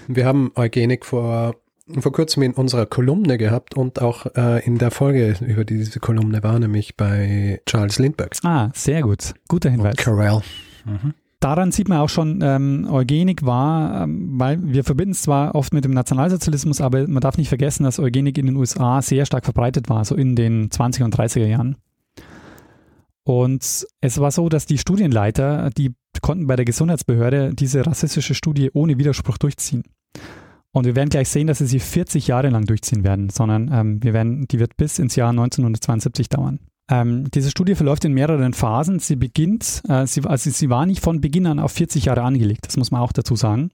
Speaker 1: Wir haben Eugenik vor, vor kurzem in unserer Kolumne gehabt und auch äh, in der Folge über diese Kolumne war, nämlich bei Charles Lindbergh.
Speaker 2: Ah, sehr gut. Guter Hinweis. Und
Speaker 1: Carell. Mhm.
Speaker 2: Daran sieht man auch schon, ähm, Eugenik war, ähm, weil wir verbinden es zwar oft mit dem Nationalsozialismus, aber man darf nicht vergessen, dass Eugenik in den USA sehr stark verbreitet war, so in den 20er und 30er Jahren. Und es war so, dass die Studienleiter, die konnten bei der Gesundheitsbehörde diese rassistische Studie ohne Widerspruch durchziehen. Und wir werden gleich sehen, dass sie sie 40 Jahre lang durchziehen werden, sondern ähm, wir werden, die wird bis ins Jahr 1972 dauern. Ähm, diese Studie verläuft in mehreren Phasen. Sie beginnt, äh, sie, also sie war nicht von Beginn an auf 40 Jahre angelegt, das muss man auch dazu sagen.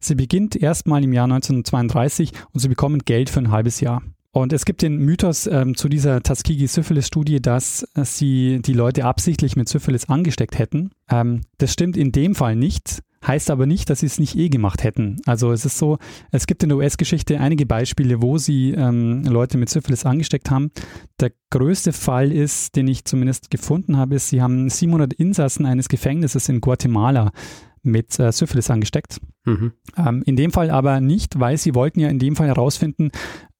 Speaker 2: Sie beginnt erstmal im Jahr 1932 und sie bekommen Geld für ein halbes Jahr. Und es gibt den Mythos ähm, zu dieser Tuskegee-Syphilis-Studie, dass äh, sie die Leute absichtlich mit Syphilis angesteckt hätten. Ähm, das stimmt in dem Fall nicht, heißt aber nicht, dass sie es nicht eh gemacht hätten. Also es ist so, es gibt in der US-Geschichte einige Beispiele, wo sie ähm, Leute mit Syphilis angesteckt haben. Der größte Fall ist, den ich zumindest gefunden habe, ist, sie haben 700 Insassen eines Gefängnisses in Guatemala mit äh, Syphilis angesteckt. Mhm. Ähm, in dem Fall aber nicht, weil sie wollten ja in dem Fall herausfinden,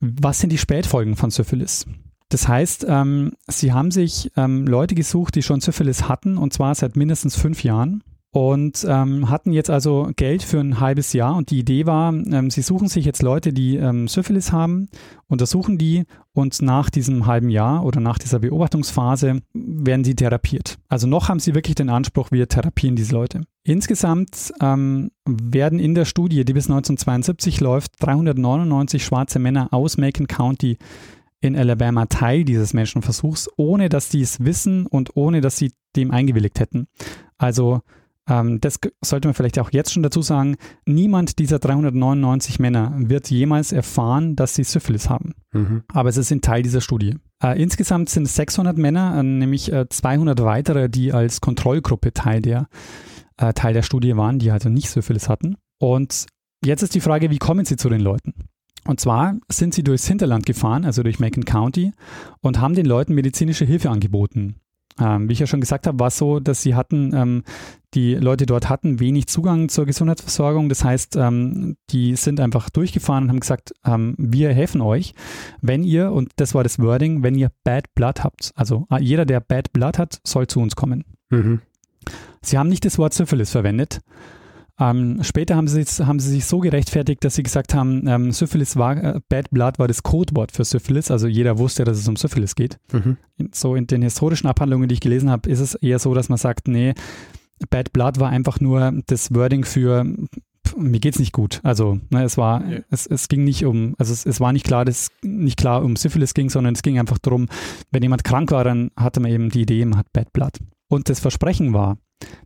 Speaker 2: was sind die Spätfolgen von Syphilis. Das heißt, ähm, sie haben sich ähm, Leute gesucht, die schon Syphilis hatten, und zwar seit mindestens fünf Jahren und ähm, hatten jetzt also Geld für ein halbes Jahr und die Idee war, ähm, sie suchen sich jetzt Leute, die ähm, Syphilis haben, untersuchen die und nach diesem halben Jahr oder nach dieser Beobachtungsphase werden sie therapiert. Also noch haben sie wirklich den Anspruch, wir therapieren diese Leute. Insgesamt ähm, werden in der Studie, die bis 1972 läuft, 399 schwarze Männer aus Macon County in Alabama Teil dieses Menschenversuchs, ohne dass die es wissen und ohne dass sie dem eingewilligt hätten. Also ähm, das sollte man vielleicht auch jetzt schon dazu sagen, niemand dieser 399 Männer wird jemals erfahren, dass sie Syphilis haben. Mhm. Aber sie sind Teil dieser Studie. Äh, insgesamt sind es 600 Männer, äh, nämlich äh, 200 weitere, die als Kontrollgruppe Teil der, äh, Teil der Studie waren, die also nicht Syphilis hatten. Und jetzt ist die Frage, wie kommen sie zu den Leuten? Und zwar sind sie durchs Hinterland gefahren, also durch Macon County, und haben den Leuten medizinische Hilfe angeboten. Ähm, wie ich ja schon gesagt habe, war es so, dass sie hatten, ähm, die Leute dort hatten wenig Zugang zur Gesundheitsversorgung. Das heißt, ähm, die sind einfach durchgefahren und haben gesagt, ähm, wir helfen euch, wenn ihr, und das war das Wording, wenn ihr Bad Blood habt. Also äh, jeder, der Bad Blood hat, soll zu uns kommen. Mhm. Sie haben nicht das Wort Syphilis verwendet, ähm, später haben sie, haben sie sich so gerechtfertigt, dass sie gesagt haben, ähm, Syphilis war, äh, Bad Blood war das Codewort für Syphilis, also jeder wusste, dass es um Syphilis geht. Mhm. So in den historischen Abhandlungen, die ich gelesen habe, ist es eher so, dass man sagt, nee, Bad Blood war einfach nur das Wording für mir geht's nicht gut. Also ne, es war, ja. es, es ging nicht um, also es, es war nicht klar, dass nicht klar um Syphilis ging, sondern es ging einfach darum, wenn jemand krank war, dann hatte man eben die Idee, man hat Bad Blood. Und das Versprechen war,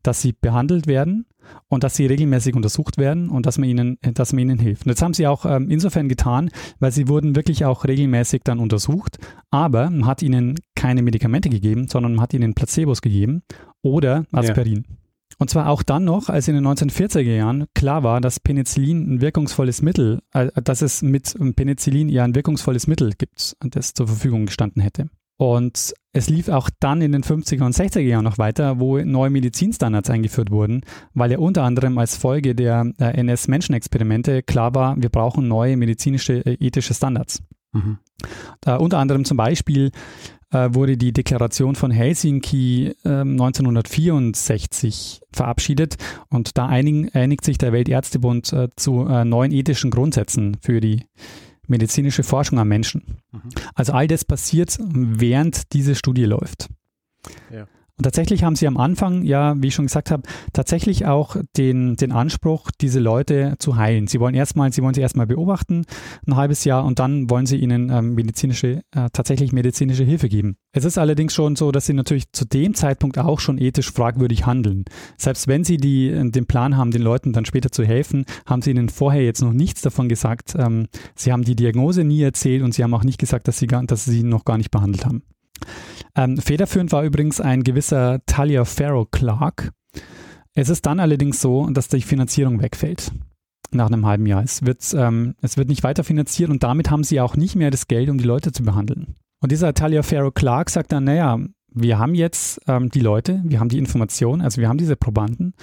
Speaker 2: dass sie behandelt werden und dass sie regelmäßig untersucht werden und dass man ihnen, dass man ihnen hilft. Und das haben sie auch ähm, insofern getan, weil sie wurden wirklich auch regelmäßig dann untersucht, aber man hat ihnen keine Medikamente gegeben, sondern man hat ihnen Placebos gegeben oder Aspirin. Ja. Und zwar auch dann noch, als in den 1940er Jahren klar war, dass Penicillin ein wirkungsvolles Mittel, äh, dass es mit Penicillin ja ein wirkungsvolles Mittel gibt, das zur Verfügung gestanden hätte. Und es lief auch dann in den 50er und 60er Jahren noch weiter, wo neue Medizinstandards eingeführt wurden, weil ja unter anderem als Folge der NS-Menschenexperimente klar war, wir brauchen neue medizinische äh, ethische Standards. Mhm. Uh, unter anderem zum Beispiel uh, wurde die Deklaration von Helsinki uh, 1964 verabschiedet und da einigen, einigt sich der Weltärztebund äh, zu äh, neuen ethischen Grundsätzen für die medizinische Forschung am Menschen. Mhm. Also all das passiert, während diese Studie läuft. Ja. Und tatsächlich haben sie am Anfang, ja, wie ich schon gesagt habe, tatsächlich auch den, den Anspruch, diese Leute zu heilen. Sie wollen erstmal, sie wollen sie erstmal beobachten, ein halbes Jahr, und dann wollen sie ihnen ähm, medizinische, äh, tatsächlich medizinische Hilfe geben. Es ist allerdings schon so, dass sie natürlich zu dem Zeitpunkt auch schon ethisch fragwürdig handeln. Selbst wenn sie die, äh, den Plan haben, den Leuten dann später zu helfen, haben sie ihnen vorher jetzt noch nichts davon gesagt. Ähm, sie haben die Diagnose nie erzählt und sie haben auch nicht gesagt, dass sie, gar, dass sie ihn noch gar nicht behandelt haben. Ähm, federführend war übrigens ein gewisser Talia Farrow Clark. Es ist dann allerdings so, dass die Finanzierung wegfällt nach einem halben Jahr. Es wird, ähm, es wird nicht weiter finanziert und damit haben sie auch nicht mehr das Geld, um die Leute zu behandeln. Und dieser Talia Farrow Clark sagt dann, naja, wir haben jetzt ähm, die Leute, wir haben die Information, also wir haben diese Probanden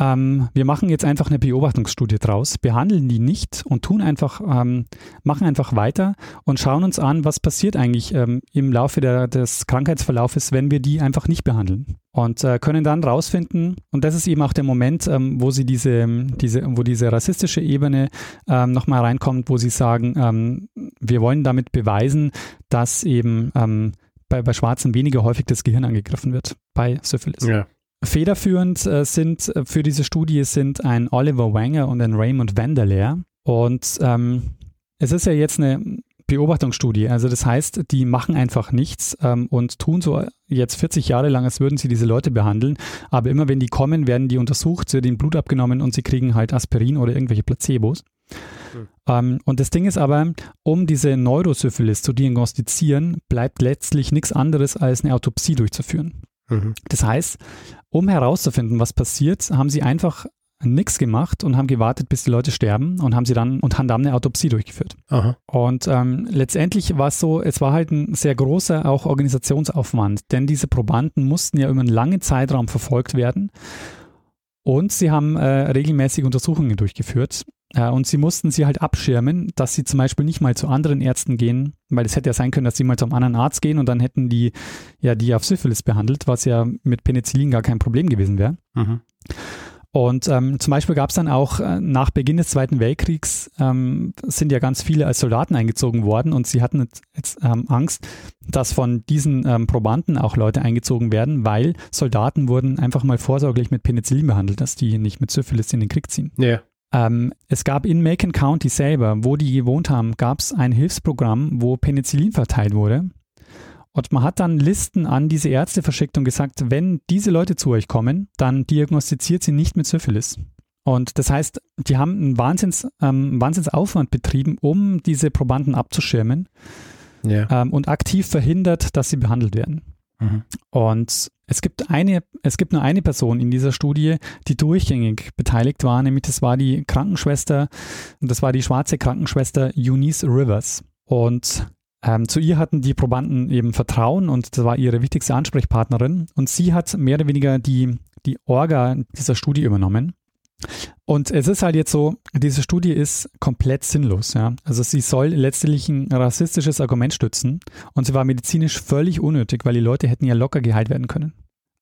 Speaker 2: ähm, wir machen jetzt einfach eine Beobachtungsstudie draus, behandeln die nicht und tun einfach, ähm, machen einfach weiter und schauen uns an, was passiert eigentlich ähm, im Laufe der, des Krankheitsverlaufes, wenn wir die einfach nicht behandeln. Und äh, können dann rausfinden, und das ist eben auch der Moment, ähm, wo sie diese, diese, wo diese rassistische Ebene ähm, nochmal reinkommt, wo sie sagen, ähm, wir wollen damit beweisen, dass eben ähm, bei, bei Schwarzen weniger häufig das Gehirn angegriffen wird bei Syphilis. Ja. Federführend äh, sind äh, für diese Studie sind ein Oliver Wanger und ein Raymond Vanderleer. Und ähm, es ist ja jetzt eine Beobachtungsstudie. Also das heißt, die machen einfach nichts ähm, und tun so jetzt 40 Jahre lang, als würden sie diese Leute behandeln. Aber immer wenn die kommen, werden die untersucht, sie wird ihnen Blut abgenommen und sie kriegen halt Aspirin oder irgendwelche Placebos. Mhm. Ähm, und das Ding ist aber, um diese Neurosyphilis zu diagnostizieren, bleibt letztlich nichts anderes als eine Autopsie durchzuführen. Mhm. Das heißt, um herauszufinden, was passiert, haben sie einfach nichts gemacht und haben gewartet, bis die Leute sterben und haben sie dann und haben dann eine Autopsie durchgeführt. Aha. Und ähm, letztendlich war es so, es war halt ein sehr großer auch Organisationsaufwand, denn diese Probanden mussten ja über einen langen Zeitraum verfolgt werden und sie haben äh, regelmäßig Untersuchungen durchgeführt. Äh, und sie mussten sie halt abschirmen, dass sie zum Beispiel nicht mal zu anderen Ärzten gehen, weil es hätte ja sein können, dass sie mal zu einem anderen Arzt gehen und dann hätten die ja die auf Syphilis behandelt, was ja mit Penicillin gar kein Problem gewesen wäre. Mhm. Und ähm, zum Beispiel gab es dann auch äh, nach Beginn des Zweiten Weltkriegs ähm, sind ja ganz viele als Soldaten eingezogen worden und sie hatten jetzt, jetzt ähm, Angst, dass von diesen ähm, Probanden auch Leute eingezogen werden, weil Soldaten wurden einfach mal vorsorglich mit Penicillin behandelt, dass die nicht mit Syphilis in den Krieg ziehen. Ja. Ähm, es gab in Macon County selber, wo die gewohnt haben, gab es ein Hilfsprogramm, wo Penicillin verteilt wurde. Und man hat dann Listen an diese Ärzte verschickt und gesagt, wenn diese Leute zu euch kommen, dann diagnostiziert sie nicht mit Syphilis. Und das heißt, die haben einen Wahnsinns, ähm, Wahnsinnsaufwand betrieben, um diese Probanden abzuschirmen ja. ähm, und aktiv verhindert, dass sie behandelt werden. Mhm. Und es gibt eine, es gibt nur eine Person in dieser Studie, die durchgängig beteiligt war, nämlich das war die Krankenschwester, das war die schwarze Krankenschwester Eunice Rivers. Und ähm, zu ihr hatten die Probanden eben Vertrauen und das war ihre wichtigste Ansprechpartnerin. Und sie hat mehr oder weniger die, die Orga dieser Studie übernommen. Und es ist halt jetzt so, diese Studie ist komplett sinnlos. Ja? Also sie soll letztlich ein rassistisches Argument stützen und sie war medizinisch völlig unnötig, weil die Leute hätten ja locker geheilt werden können.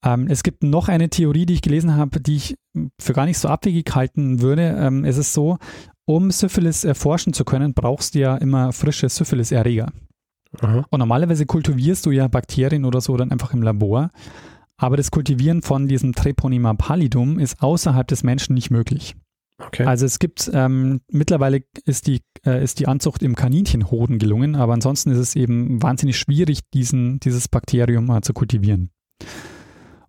Speaker 2: Ähm, es gibt noch eine Theorie, die ich gelesen habe, die ich für gar nicht so abwegig halten würde. Ähm, es ist so, um Syphilis erforschen zu können, brauchst du ja immer frische Syphilis-Erreger. Und normalerweise kultivierst du ja Bakterien oder so dann einfach im Labor. Aber das Kultivieren von diesem Treponema pallidum ist außerhalb des Menschen nicht möglich. Okay. Also es gibt, ähm, mittlerweile ist die, äh, ist die Anzucht im Kaninchenhoden gelungen, aber ansonsten ist es eben wahnsinnig schwierig, diesen, dieses Bakterium äh, zu kultivieren.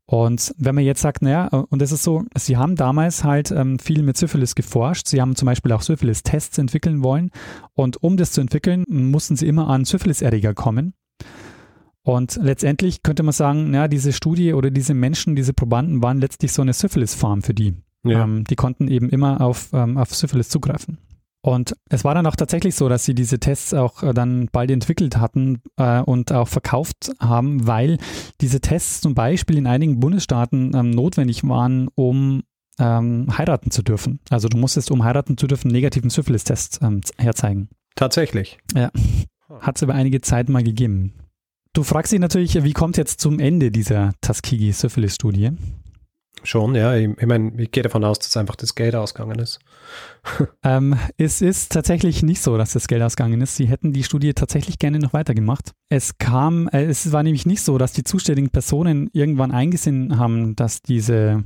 Speaker 2: Und wenn man jetzt sagt, naja, äh, und es ist so, sie haben damals halt ähm, viel mit Syphilis geforscht. Sie haben zum Beispiel auch Syphilis-Tests entwickeln wollen. Und um das zu entwickeln, mussten sie immer an Syphilis-Erreger kommen. Und letztendlich könnte man sagen, ja, diese Studie oder diese Menschen, diese Probanden waren letztlich so eine Syphilis-Farm für die. Ja. Ähm, die konnten eben immer auf, ähm, auf Syphilis zugreifen. Und es war dann auch tatsächlich so, dass sie diese Tests auch äh, dann bald entwickelt hatten äh, und auch verkauft haben, weil diese Tests zum Beispiel in einigen Bundesstaaten ähm, notwendig waren, um ähm, heiraten zu dürfen. Also du musstest, um heiraten zu dürfen, negativen Syphilis-Test ähm, herzeigen.
Speaker 1: Tatsächlich.
Speaker 2: Ja. Hat es über einige Zeit mal gegeben. Du fragst dich natürlich, wie kommt jetzt zum Ende dieser Tuskegee-Syphilis-Studie?
Speaker 1: Schon, ja. Ich, ich meine, ich gehe davon aus, dass einfach das Geld ausgegangen ist.
Speaker 2: ähm, es ist tatsächlich nicht so, dass das Geld ausgegangen ist. Sie hätten die Studie tatsächlich gerne noch weitergemacht. Es kam, äh, es war nämlich nicht so, dass die zuständigen Personen irgendwann eingesehen haben, dass diese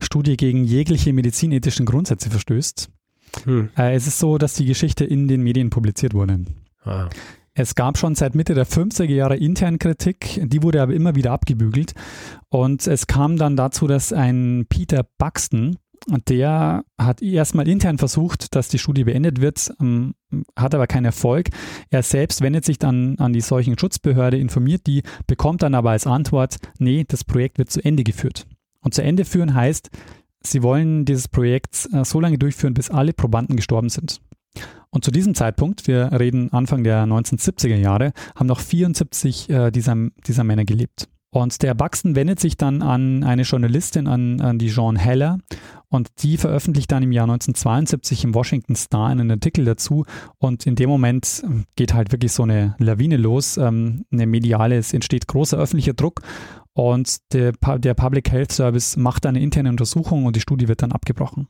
Speaker 2: Studie gegen jegliche medizinethischen Grundsätze verstößt. Hm. Äh, es ist so, dass die Geschichte in den Medien publiziert wurde. Ah. Es gab schon seit Mitte der 50er Jahre intern Kritik, die wurde aber immer wieder abgebügelt. Und es kam dann dazu, dass ein Peter Buxton, der hat erstmal intern versucht, dass die Studie beendet wird, ähm, hat aber keinen Erfolg. Er selbst wendet sich dann an die Seuchenschutzbehörde, informiert die, bekommt dann aber als Antwort, nee, das Projekt wird zu Ende geführt. Und zu Ende führen heißt, sie wollen dieses Projekt äh, so lange durchführen, bis alle Probanden gestorben sind. Und zu diesem Zeitpunkt, wir reden Anfang der 1970er Jahre, haben noch 74 äh, dieser, dieser Männer gelebt. Und der Buxton wendet sich dann an eine Journalistin, an, an die Jean Heller, und die veröffentlicht dann im Jahr 1972 im Washington Star einen Artikel dazu. Und in dem Moment ähm, geht halt wirklich so eine Lawine los, ähm, eine mediale, es entsteht großer öffentlicher Druck und der, der Public Health Service macht eine interne Untersuchung und die Studie wird dann abgebrochen.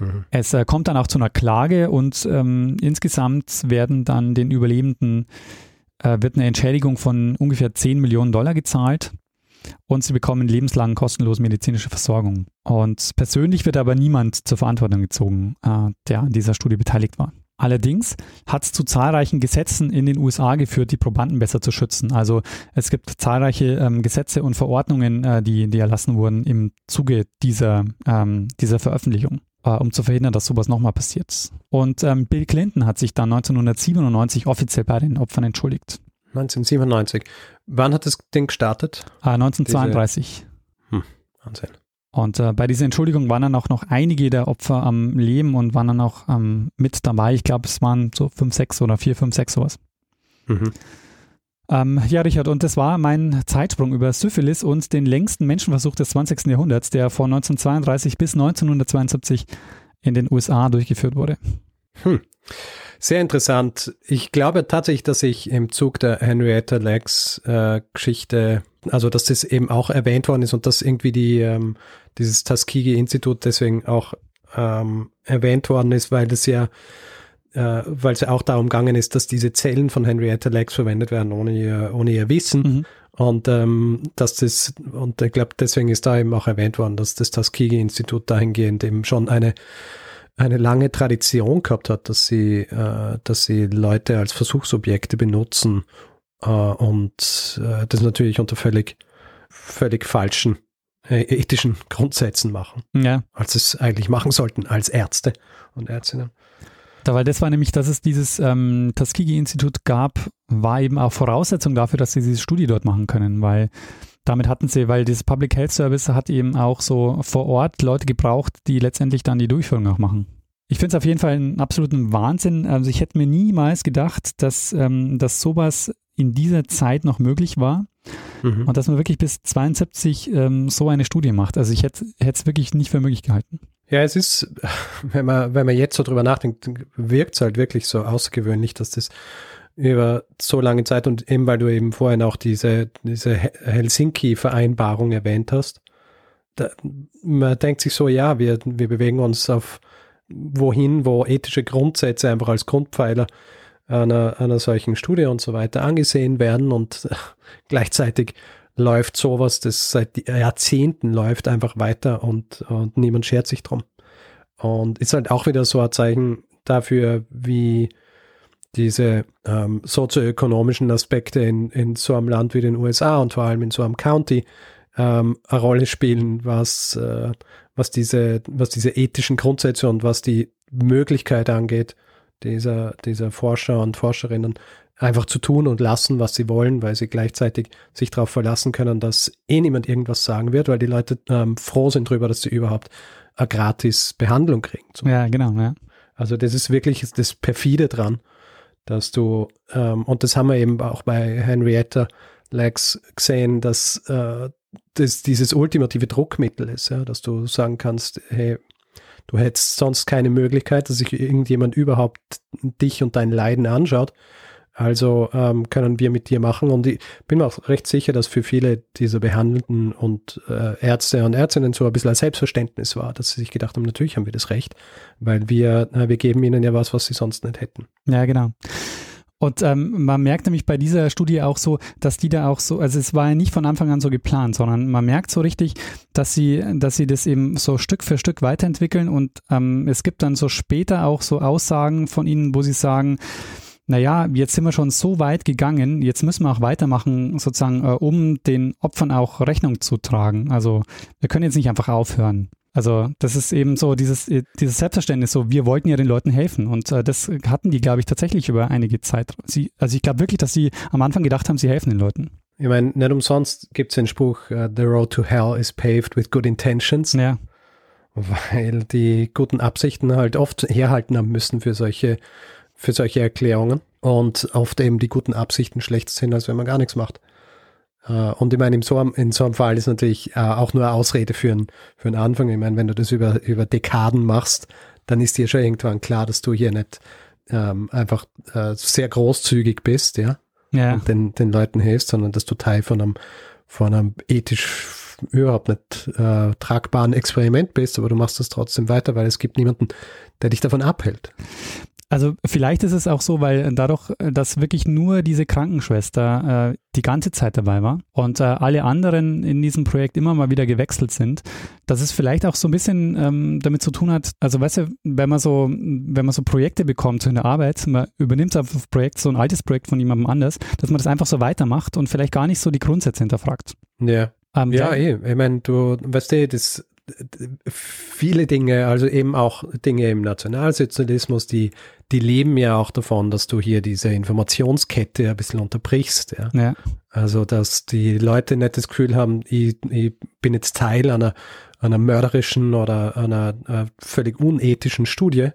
Speaker 2: Mhm. Es äh, kommt dann auch zu einer Klage und ähm, insgesamt werden dann den Überlebenden äh, wird eine Entschädigung von ungefähr 10 Millionen Dollar gezahlt und sie bekommen lebenslang kostenlose medizinische Versorgung. Und persönlich wird aber niemand zur Verantwortung gezogen, äh, der an dieser Studie beteiligt war. Allerdings hat es zu zahlreichen Gesetzen in den USA geführt, die Probanden besser zu schützen. Also es gibt zahlreiche ähm, Gesetze und Verordnungen, äh, die, die erlassen wurden im Zuge dieser, ähm, dieser Veröffentlichung, äh, um zu verhindern, dass sowas nochmal passiert. Und ähm, Bill Clinton hat sich dann 1997 offiziell bei den Opfern entschuldigt.
Speaker 1: 1997. Wann hat das Ding gestartet?
Speaker 2: Äh, 1932. Diese... Hm, Wahnsinn. Und äh, bei dieser Entschuldigung waren dann auch noch einige der Opfer am Leben und waren dann auch ähm, mit dabei. Ich glaube, es waren so fünf, sechs oder vier, fünf, sechs sowas. Mhm. Ähm, ja, Richard, und das war mein Zeitsprung über Syphilis und den längsten Menschenversuch des 20. Jahrhunderts, der von 1932 bis 1972 in den USA durchgeführt wurde.
Speaker 1: Hm. Sehr interessant. Ich glaube tatsächlich, dass ich im Zug der Henrietta Lacks äh, Geschichte, also dass das eben auch erwähnt worden ist und dass irgendwie die, ähm, dieses Tuskegee-Institut deswegen auch ähm, erwähnt worden ist, weil das ja äh, weil es ja auch darum gegangen ist, dass diese Zellen von Henrietta Lacks verwendet werden ohne ihr, ohne ihr Wissen. Mhm. Und ähm, dass das, und ich glaube, deswegen ist da eben auch erwähnt worden, dass das Tuskegee-Institut dahingehend eben schon eine eine lange Tradition gehabt hat, dass sie, äh, dass sie Leute als Versuchsobjekte benutzen und äh, das natürlich unter völlig, völlig falschen äh, ethischen Grundsätzen machen,
Speaker 2: Ja.
Speaker 1: als es eigentlich machen sollten als Ärzte und Ärztinnen.
Speaker 2: Da, weil das war nämlich, dass es dieses ähm, Tuskegee-Institut gab, war eben auch Voraussetzung dafür, dass sie diese Studie dort machen können, weil damit hatten sie, weil das Public Health Service hat eben auch so vor Ort Leute gebraucht, die letztendlich dann die Durchführung auch machen. Ich finde es auf jeden Fall einen absoluten Wahnsinn. Also ich hätte mir niemals gedacht, dass, ähm, dass sowas in dieser Zeit noch möglich war
Speaker 1: Mhm.
Speaker 2: und dass man wirklich bis 72 ähm, so eine Studie macht. Also ich hätte es wirklich nicht für möglich gehalten.
Speaker 1: Ja, es ist, wenn man, wenn man jetzt so drüber nachdenkt, wirkt es halt wirklich so außergewöhnlich, dass das über so lange Zeit und eben weil du eben vorhin auch diese, diese He- Helsinki-Vereinbarung erwähnt hast, da, man denkt sich so, ja, wir, wir bewegen uns auf wohin, wo ethische Grundsätze einfach als Grundpfeiler einer, einer solchen Studie und so weiter angesehen werden und gleichzeitig läuft sowas, das seit Jahrzehnten läuft, einfach weiter und, und niemand schert sich drum. Und ist halt auch wieder so ein Zeichen dafür, wie diese ähm, sozioökonomischen Aspekte in, in so einem Land wie den USA und vor allem in so einem County ähm, eine Rolle spielen, was, äh, was, diese, was diese ethischen Grundsätze und was die Möglichkeit angeht, dieser, dieser Forscher und Forscherinnen einfach zu tun und lassen, was sie wollen, weil sie gleichzeitig sich darauf verlassen können, dass eh niemand irgendwas sagen wird, weil die Leute ähm, froh sind darüber, dass sie überhaupt eine gratis Behandlung kriegen.
Speaker 2: Ja, genau. Ja.
Speaker 1: also das ist wirklich das perfide dran, dass du, ähm, und das haben wir eben auch bei Henrietta Lacks gesehen, dass äh, das dieses ultimative Druckmittel ist, ja, dass du sagen kannst, hey, du hättest sonst keine Möglichkeit, dass sich irgendjemand überhaupt dich und dein Leiden anschaut. Also ähm, können wir mit dir machen. Und ich bin mir auch recht sicher, dass für viele dieser Behandelten und äh, Ärzte und Ärztinnen so ein bisschen ein Selbstverständnis war, dass sie sich gedacht haben, natürlich haben wir das Recht, weil wir, na, wir geben ihnen ja was, was sie sonst nicht hätten.
Speaker 2: Ja, genau. Und ähm, man merkt nämlich bei dieser Studie auch so, dass die da auch so, also es war ja nicht von Anfang an so geplant, sondern man merkt so richtig, dass sie, dass sie das eben so Stück für Stück weiterentwickeln und ähm, es gibt dann so später auch so Aussagen von ihnen, wo sie sagen, naja, jetzt sind wir schon so weit gegangen, jetzt müssen wir auch weitermachen, sozusagen, äh, um den Opfern auch Rechnung zu tragen. Also wir können jetzt nicht einfach aufhören. Also das ist eben so dieses, dieses Selbstverständnis, so wir wollten ja den Leuten helfen und äh, das hatten die, glaube ich, tatsächlich über einige Zeit. Sie, also ich glaube wirklich, dass sie am Anfang gedacht haben, sie helfen den Leuten.
Speaker 1: Ich meine, nicht umsonst gibt es den Spruch, uh, The road to hell is paved with good intentions,
Speaker 2: Ja,
Speaker 1: weil die guten Absichten halt oft herhalten haben müssen für solche, für solche Erklärungen und oft eben die guten Absichten schlecht sind, als wenn man gar nichts macht. Äh, Und ich meine, in so einem, in so einem Fall ist natürlich äh, auch nur eine Ausrede für einen, für einen Anfang. Ich meine, wenn du das über, über Dekaden machst, dann ist dir schon irgendwann klar, dass du hier nicht ähm, einfach äh, sehr großzügig bist, ja,
Speaker 2: ja,
Speaker 1: und den, den Leuten hilfst, sondern dass du Teil von einem, von einem ethisch überhaupt nicht äh, tragbaren Experiment bist, aber du machst das trotzdem weiter, weil es gibt niemanden, der dich davon abhält.
Speaker 2: Also vielleicht ist es auch so, weil dadurch, dass wirklich nur diese Krankenschwester äh, die ganze Zeit dabei war und äh, alle anderen in diesem Projekt immer mal wieder gewechselt sind, dass es vielleicht auch so ein bisschen ähm, damit zu tun hat, also weißt du, wenn man so, wenn man so Projekte bekommt so in der Arbeit, man übernimmt auf das Projekt, so ein altes Projekt von jemandem anders, dass man das einfach so weitermacht und vielleicht gar nicht so die Grundsätze hinterfragt.
Speaker 1: Ja.
Speaker 2: Ähm,
Speaker 1: Ja, eh. Ich meine, du, weißt du, das viele Dinge, also eben auch Dinge im Nationalsozialismus, die, die leben ja auch davon, dass du hier diese Informationskette ein bisschen unterbrichst. Ja.
Speaker 2: ja,
Speaker 1: Also, dass die Leute nicht das Gefühl haben, ich, ich bin jetzt Teil einer, einer mörderischen oder einer äh, völlig unethischen Studie,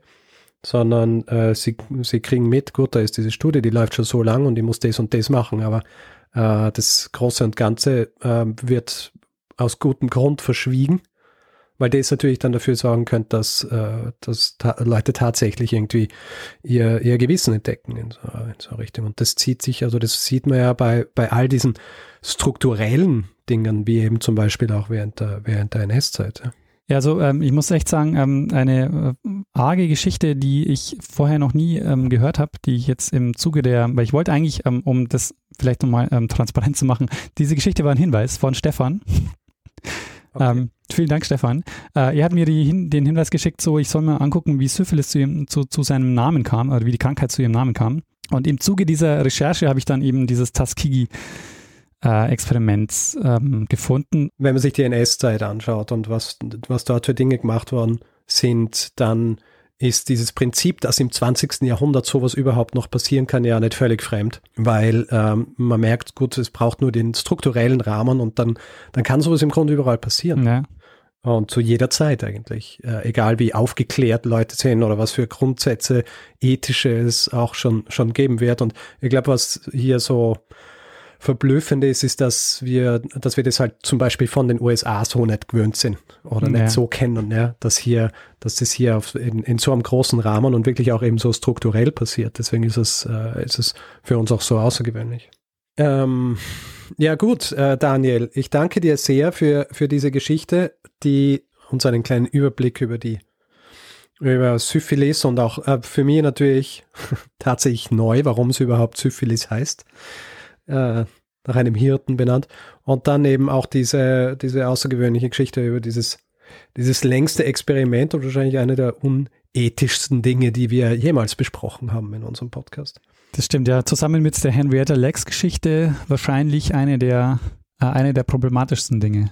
Speaker 1: sondern äh, sie, sie kriegen mit, gut, da ist diese Studie, die läuft schon so lang und ich muss das und das machen, aber äh, das Große und Ganze äh, wird aus gutem Grund verschwiegen, weil das natürlich dann dafür sorgen könnte, dass, äh, dass ta Leute tatsächlich irgendwie ihr, ihr Gewissen entdecken in so, in so Richtung. Und das zieht sich, also das sieht man ja bei, bei all diesen strukturellen Dingen, wie eben zum Beispiel auch während der, während der NS-Zeit. Ja.
Speaker 2: Ja, also ähm, ich muss echt sagen, ähm, eine äh, arge Geschichte, die ich vorher noch nie ähm, gehört habe, die ich jetzt im Zuge der, weil ich wollte eigentlich, ähm, um das vielleicht nochmal ähm, transparent zu machen, diese Geschichte war ein Hinweis von Stefan. Okay. Ähm, vielen Dank, Stefan. Äh, er hat mir die, den Hinweis geschickt, so ich soll mir angucken, wie Syphilis zu, ihm, zu, zu seinem Namen kam, oder wie die Krankheit zu ihrem Namen kam. Und im Zuge dieser Recherche habe ich dann eben dieses Tuskegee äh, Experiments ähm, gefunden.
Speaker 1: Wenn man sich die NS-Zeit anschaut und was, was dort für Dinge gemacht worden sind, dann ist dieses Prinzip, dass im 20. Jahrhundert sowas überhaupt noch passieren kann, ja nicht völlig fremd, weil ähm, man merkt, gut, es braucht nur den strukturellen Rahmen und dann, dann kann sowas im Grunde überall passieren. Ja. Und zu jeder Zeit eigentlich. Äh, egal wie aufgeklärt Leute sind oder was für Grundsätze ethische es auch schon, schon geben wird. Und ich glaube, was hier so Verblüffende ist, ist, dass wir, dass wir das halt zum Beispiel von den USA so nicht gewöhnt sind oder ja. nicht so kennen, ja, dass hier, dass das hier auf, in, in so einem großen Rahmen und wirklich auch eben so strukturell passiert. Deswegen ist es, äh, ist es für uns auch so außergewöhnlich. Ähm, ja gut, äh, Daniel, ich danke dir sehr für, für diese Geschichte, die uns einen kleinen Überblick über die über Syphilis und auch äh, für mich natürlich tatsächlich neu, warum es überhaupt Syphilis heißt äh, nach einem Hirten benannt. Und dann eben auch diese, diese außergewöhnliche Geschichte über dieses, dieses längste Experiment und wahrscheinlich eine der unethischsten Dinge, die wir jemals besprochen haben in unserem Podcast.
Speaker 2: Das stimmt, ja. Zusammen mit der Henrietta Lex Geschichte wahrscheinlich eine der, äh, eine der problematischsten Dinge.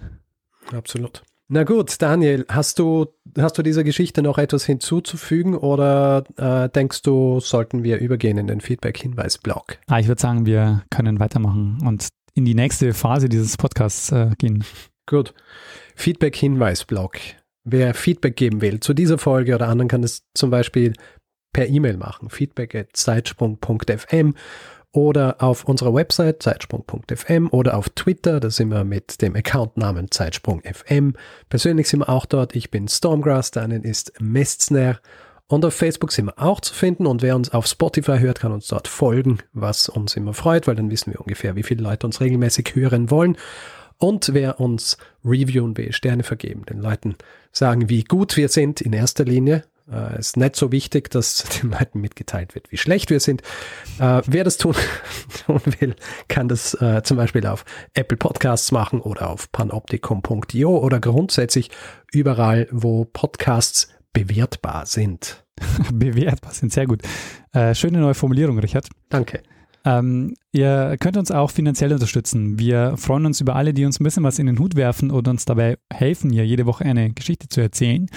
Speaker 1: Absolut. Na gut, Daniel, hast du, hast du dieser Geschichte noch etwas hinzuzufügen oder äh, denkst du, sollten wir übergehen in den Feedback-Hinweis-Blog?
Speaker 2: Ah, ich würde sagen, wir können weitermachen und in die nächste Phase dieses Podcasts äh, gehen.
Speaker 1: Gut. Feedback-Hinweis-Blog. Wer Feedback geben will zu dieser Folge oder anderen, kann es zum Beispiel per E-Mail machen. Feedback at zeitsprung.fm oder auf unserer Website zeitsprung.fm oder auf Twitter, da sind wir mit dem Accountnamen Zeitsprung.fm. Persönlich sind wir auch dort. Ich bin Stormgrass, deinen ist Mestner. Und auf Facebook sind wir auch zu finden und wer uns auf Spotify hört, kann uns dort folgen, was uns immer freut, weil dann wissen wir ungefähr, wie viele Leute uns regelmäßig hören wollen. Und wer uns reviewen will, Sterne vergeben, den Leuten sagen, wie gut wir sind in erster Linie, äh, ist nicht so wichtig, dass den Leuten mitgeteilt wird, wie schlecht wir sind. Äh, wer das tun, tun will, kann das äh, zum Beispiel auf Apple Podcasts machen oder auf panoptikum.io oder grundsätzlich überall, wo Podcasts bewertbar sind.
Speaker 2: bewertbar sind, sehr gut. Schöne neue Formulierung, Richard.
Speaker 1: Danke.
Speaker 2: Ähm, ihr könnt uns auch finanziell unterstützen. Wir freuen uns über alle, die uns ein bisschen was in den Hut werfen und uns dabei helfen, hier jede Woche eine Geschichte zu erzählen.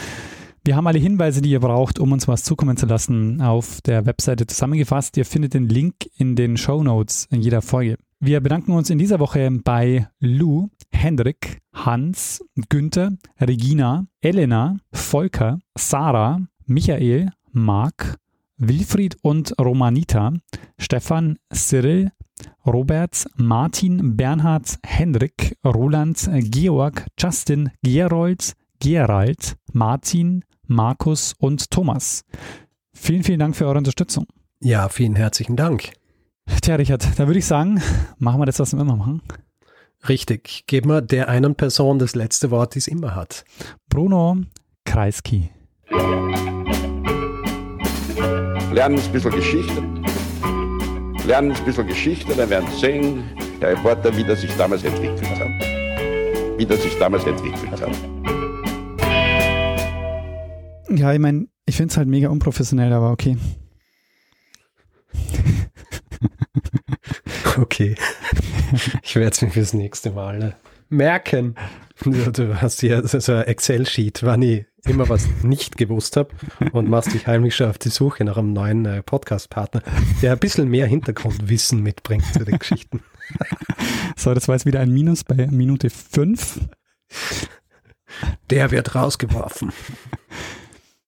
Speaker 2: Wir haben alle Hinweise, die ihr braucht, um uns was zukommen zu lassen, auf der Webseite zusammengefasst. Ihr findet den Link in den Show Notes in jeder Folge. Wir bedanken uns in dieser Woche bei Lou, Hendrik, Hans, Günther, Regina, Elena, Volker, Sarah, Michael, Marc, Wilfried und Romanita, Stefan, Cyril, Robert, Martin, Bernhard, Hendrik, Roland, Georg, Justin, Gerold, Gerald, Martin, Markus und Thomas. Vielen, vielen Dank für eure Unterstützung.
Speaker 1: Ja, vielen herzlichen Dank.
Speaker 2: Tja, Richard, da würde ich sagen, machen wir das, was wir immer machen.
Speaker 1: Richtig, geben wir der einen Person das letzte Wort, die es immer hat.
Speaker 2: Bruno Kreisky.
Speaker 3: Lernen ein bisschen Geschichte. Lernen ein bisschen Geschichte, dann werden Sie sehen, der Reporter, wie das sich damals entwickelt hat. Wie das sich damals entwickelt hat.
Speaker 2: Ja, ich meine, ich finde es halt mega unprofessionell, aber okay.
Speaker 1: okay. Ich werde es mir fürs nächste Mal ne, merken. Du hast hier so ein Excel-Sheet, wann ich immer was nicht gewusst habe und machst dich heimlich schon auf die Suche nach einem neuen äh, Podcast-Partner, der ein bisschen mehr Hintergrundwissen mitbringt zu den Geschichten.
Speaker 2: so, das war jetzt wieder ein Minus bei Minute 5.
Speaker 1: Der wird rausgeworfen.